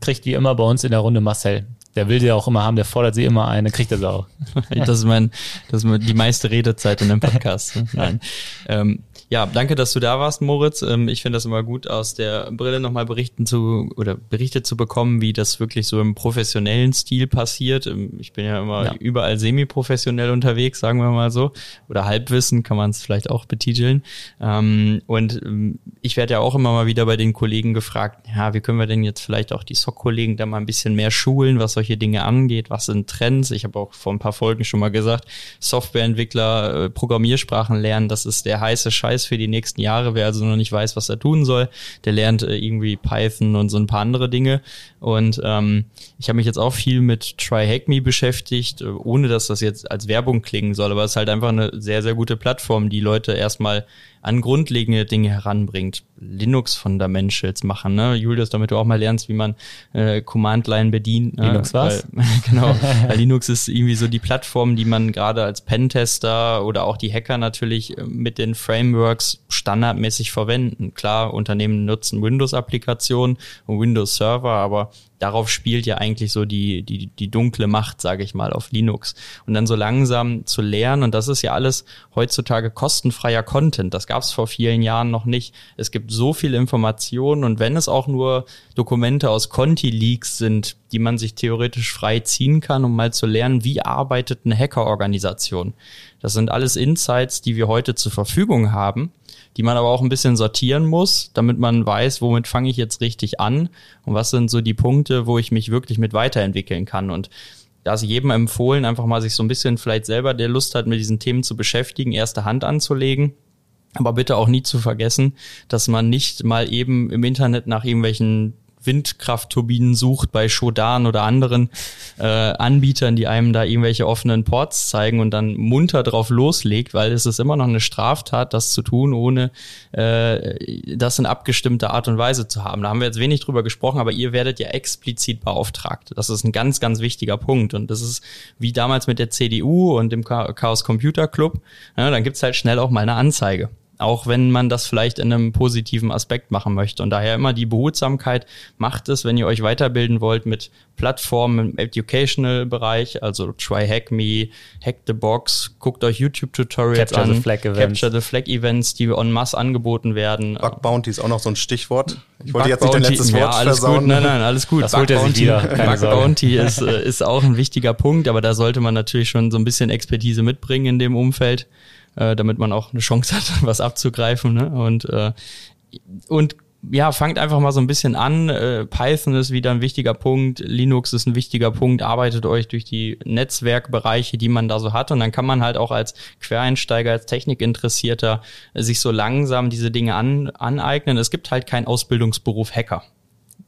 kriegt wie immer bei uns in der Runde Marcel. Der will sie auch immer haben, der fordert sie immer ein, dann kriegt er sie auch. das ist mein, das ist die meiste Redezeit in dem Podcast. Nein. Ähm, ja, danke, dass du da warst, Moritz. Ähm, ich finde das immer gut, aus der Brille nochmal berichten zu oder berichtet zu bekommen, wie das wirklich so im professionellen Stil passiert. Ähm, ich bin ja immer ja. überall semi-professionell unterwegs, sagen wir mal so. Oder Halbwissen kann man es vielleicht auch betiteln. Ähm, und ich werde ja auch immer mal wieder bei den Kollegen gefragt, ja, wie können wir denn jetzt vielleicht auch die SOC-Kollegen da mal ein bisschen mehr schulen, was solche Dinge angeht, was sind Trends. Ich habe auch vor ein paar Folgen schon mal gesagt, Softwareentwickler, äh, Programmiersprachen lernen, das ist der heiße Scheiß für die nächsten Jahre. Wer also noch nicht weiß, was er tun soll, der lernt äh, irgendwie Python und so ein paar andere Dinge. Und ähm, ich habe mich jetzt auch viel mit Try Hack Me beschäftigt, äh, ohne dass das jetzt als Werbung klingen soll, aber es ist halt einfach eine sehr, sehr gute Plattform, die Leute erstmal an grundlegende Dinge heranbringt. Linux-Fundamentals machen, ne? Julius, damit du auch mal lernst, wie man äh, Command-Line bedient. Ne? Linux was? Weil, genau, weil Linux ist irgendwie so die Plattform, die man gerade als Pentester oder auch die Hacker natürlich äh, mit den Frameworks standardmäßig verwenden. Klar, Unternehmen nutzen Windows-Applikationen und Windows-Server, aber darauf spielt ja eigentlich so die, die, die dunkle Macht, sage ich mal, auf Linux. Und dann so langsam zu lernen, und das ist ja alles heutzutage kostenfreier Content. Das gab es vor vielen Jahren noch nicht. Es gibt so viel Informationen und wenn es auch nur Dokumente aus Conti-Leaks sind, die man sich theoretisch frei ziehen kann, um mal zu lernen, wie arbeitet eine Hackerorganisation. Das sind alles Insights, die wir heute zur Verfügung haben die man aber auch ein bisschen sortieren muss, damit man weiß, womit fange ich jetzt richtig an und was sind so die Punkte, wo ich mich wirklich mit weiterentwickeln kann. Und da ist jedem empfohlen, einfach mal sich so ein bisschen vielleicht selber, der Lust hat, mit diesen Themen zu beschäftigen, erste Hand anzulegen. Aber bitte auch nie zu vergessen, dass man nicht mal eben im Internet nach irgendwelchen Windkraftturbinen sucht bei Shodan oder anderen äh, Anbietern, die einem da irgendwelche offenen Ports zeigen und dann munter drauf loslegt, weil es ist immer noch eine Straftat, das zu tun, ohne äh, das in abgestimmter Art und Weise zu haben. Da haben wir jetzt wenig drüber gesprochen, aber ihr werdet ja explizit beauftragt. Das ist ein ganz, ganz wichtiger Punkt. Und das ist wie damals mit der CDU und dem Chaos Computer Club. Ja, dann gibt's halt schnell auch mal eine Anzeige auch wenn man das vielleicht in einem positiven Aspekt machen möchte. Und daher immer die Behutsamkeit macht es, wenn ihr euch weiterbilden wollt mit Plattformen im Educational-Bereich, also Try Hack Me, Hack the Box, guckt euch YouTube-Tutorials an, the Flag Events. Capture the Flag Events, die en masse angeboten werden. Bug Bounty ist auch noch so ein Stichwort. Ich wollte Bug jetzt nicht dein letztes Wort ja, alles versauen. Gut, nein, nein, alles gut. Das Bug holt er sich wieder, Bug Bounty ist, äh, ist auch ein wichtiger Punkt, aber da sollte man natürlich schon so ein bisschen Expertise mitbringen in dem Umfeld äh, damit man auch eine Chance hat, was abzugreifen. Ne? Und, äh, und ja, fangt einfach mal so ein bisschen an. Äh, Python ist wieder ein wichtiger Punkt, Linux ist ein wichtiger Punkt, arbeitet euch durch die Netzwerkbereiche, die man da so hat. Und dann kann man halt auch als Quereinsteiger, als Technikinteressierter sich so langsam diese Dinge an, aneignen. Es gibt halt keinen Ausbildungsberuf Hacker.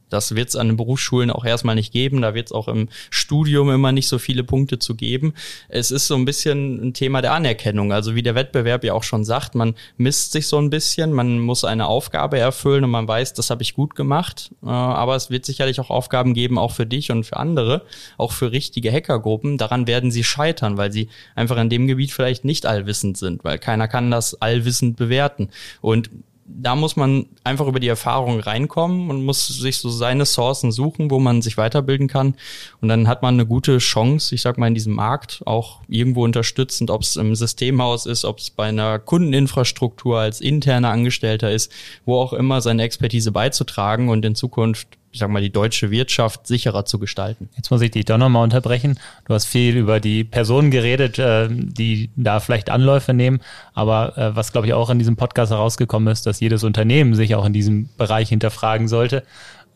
Das wird es an den Berufsschulen auch erstmal nicht geben. Da wird es auch im Studium immer nicht so viele Punkte zu geben. Es ist so ein bisschen ein Thema der Anerkennung. Also wie der Wettbewerb ja auch schon sagt, man misst sich so ein bisschen, man muss eine Aufgabe erfüllen und man weiß, das habe ich gut gemacht. Äh, aber es wird sicherlich auch Aufgaben geben, auch für dich und für andere, auch für richtige Hackergruppen. Daran werden sie scheitern, weil sie einfach in dem Gebiet vielleicht nicht allwissend sind, weil keiner kann das allwissend bewerten. Und da muss man einfach über die Erfahrung reinkommen und muss sich so seine Sourcen suchen, wo man sich weiterbilden kann. Und dann hat man eine gute Chance, ich sag mal, in diesem Markt auch irgendwo unterstützend, ob es im Systemhaus ist, ob es bei einer Kundeninfrastruktur als interner Angestellter ist, wo auch immer seine Expertise beizutragen und in Zukunft ich sag mal, die deutsche Wirtschaft sicherer zu gestalten. Jetzt muss ich dich doch nochmal unterbrechen. Du hast viel über die Personen geredet, äh, die da vielleicht Anläufe nehmen. Aber äh, was, glaube ich, auch in diesem Podcast herausgekommen ist, dass jedes Unternehmen sich auch in diesem Bereich hinterfragen sollte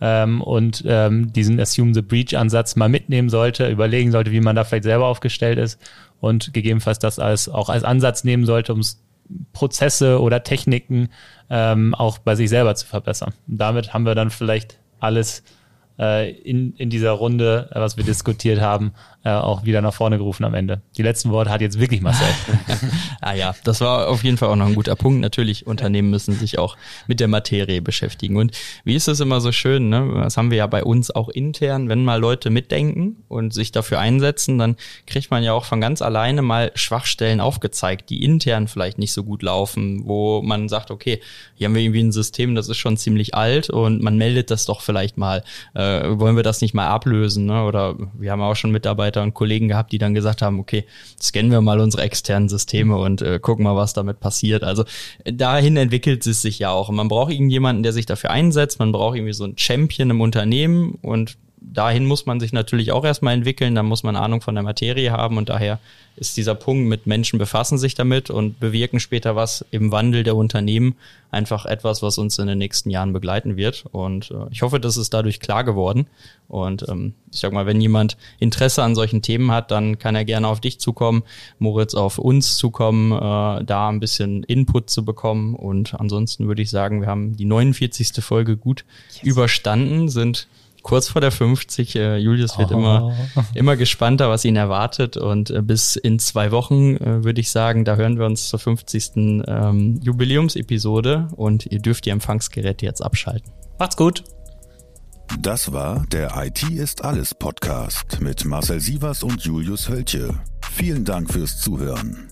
ähm, und ähm, diesen Assume the Breach-Ansatz mal mitnehmen sollte, überlegen sollte, wie man da vielleicht selber aufgestellt ist und gegebenenfalls das als, auch als Ansatz nehmen sollte, um Prozesse oder Techniken ähm, auch bei sich selber zu verbessern. Und damit haben wir dann vielleicht alles äh, in, in dieser Runde, äh, was wir diskutiert haben, äh, auch wieder nach vorne gerufen am Ende. Die letzten Worte hat jetzt wirklich Marcel. ah ja, das war auf jeden Fall auch noch ein guter Punkt. Natürlich, Unternehmen müssen sich auch mit der Materie beschäftigen. Und wie ist es immer so schön, ne? das haben wir ja bei uns auch intern, wenn mal Leute mitdenken und sich dafür einsetzen, dann kriegt man ja auch von ganz alleine mal Schwachstellen aufgezeigt, die intern vielleicht nicht so gut laufen, wo man sagt, okay, hier haben wir irgendwie ein System, das ist schon ziemlich alt und man meldet das doch vielleicht mal. Äh, wollen wir das nicht mal ablösen? Ne? Oder wir haben auch schon Mitarbeiter und Kollegen gehabt, die dann gesagt haben, okay, scannen wir mal unsere externen Systeme und äh, gucken mal, was damit passiert. Also dahin entwickelt es sich ja auch. Man braucht irgendjemanden, der sich dafür einsetzt. Man braucht irgendwie so einen Champion im Unternehmen und dahin muss man sich natürlich auch erstmal entwickeln, da muss man Ahnung von der Materie haben und daher ist dieser Punkt mit Menschen befassen sich damit und bewirken später was im Wandel der Unternehmen einfach etwas, was uns in den nächsten Jahren begleiten wird. Und äh, ich hoffe, das ist dadurch klar geworden. Und ähm, ich sag mal, wenn jemand Interesse an solchen Themen hat, dann kann er gerne auf dich zukommen, Moritz auf uns zukommen, äh, da ein bisschen Input zu bekommen. Und ansonsten würde ich sagen, wir haben die 49. Folge gut yes. überstanden, sind kurz vor der 50. Äh, Julius wird oh. immer, immer gespannter, was ihn erwartet. Und äh, bis in zwei Wochen äh, würde ich sagen, da hören wir uns zur 50. Ähm, Jubiläumsepisode und ihr dürft die Empfangsgeräte jetzt abschalten. Macht's gut. Das war der IT ist alles Podcast mit Marcel Sievers und Julius Hölche. Vielen Dank fürs Zuhören.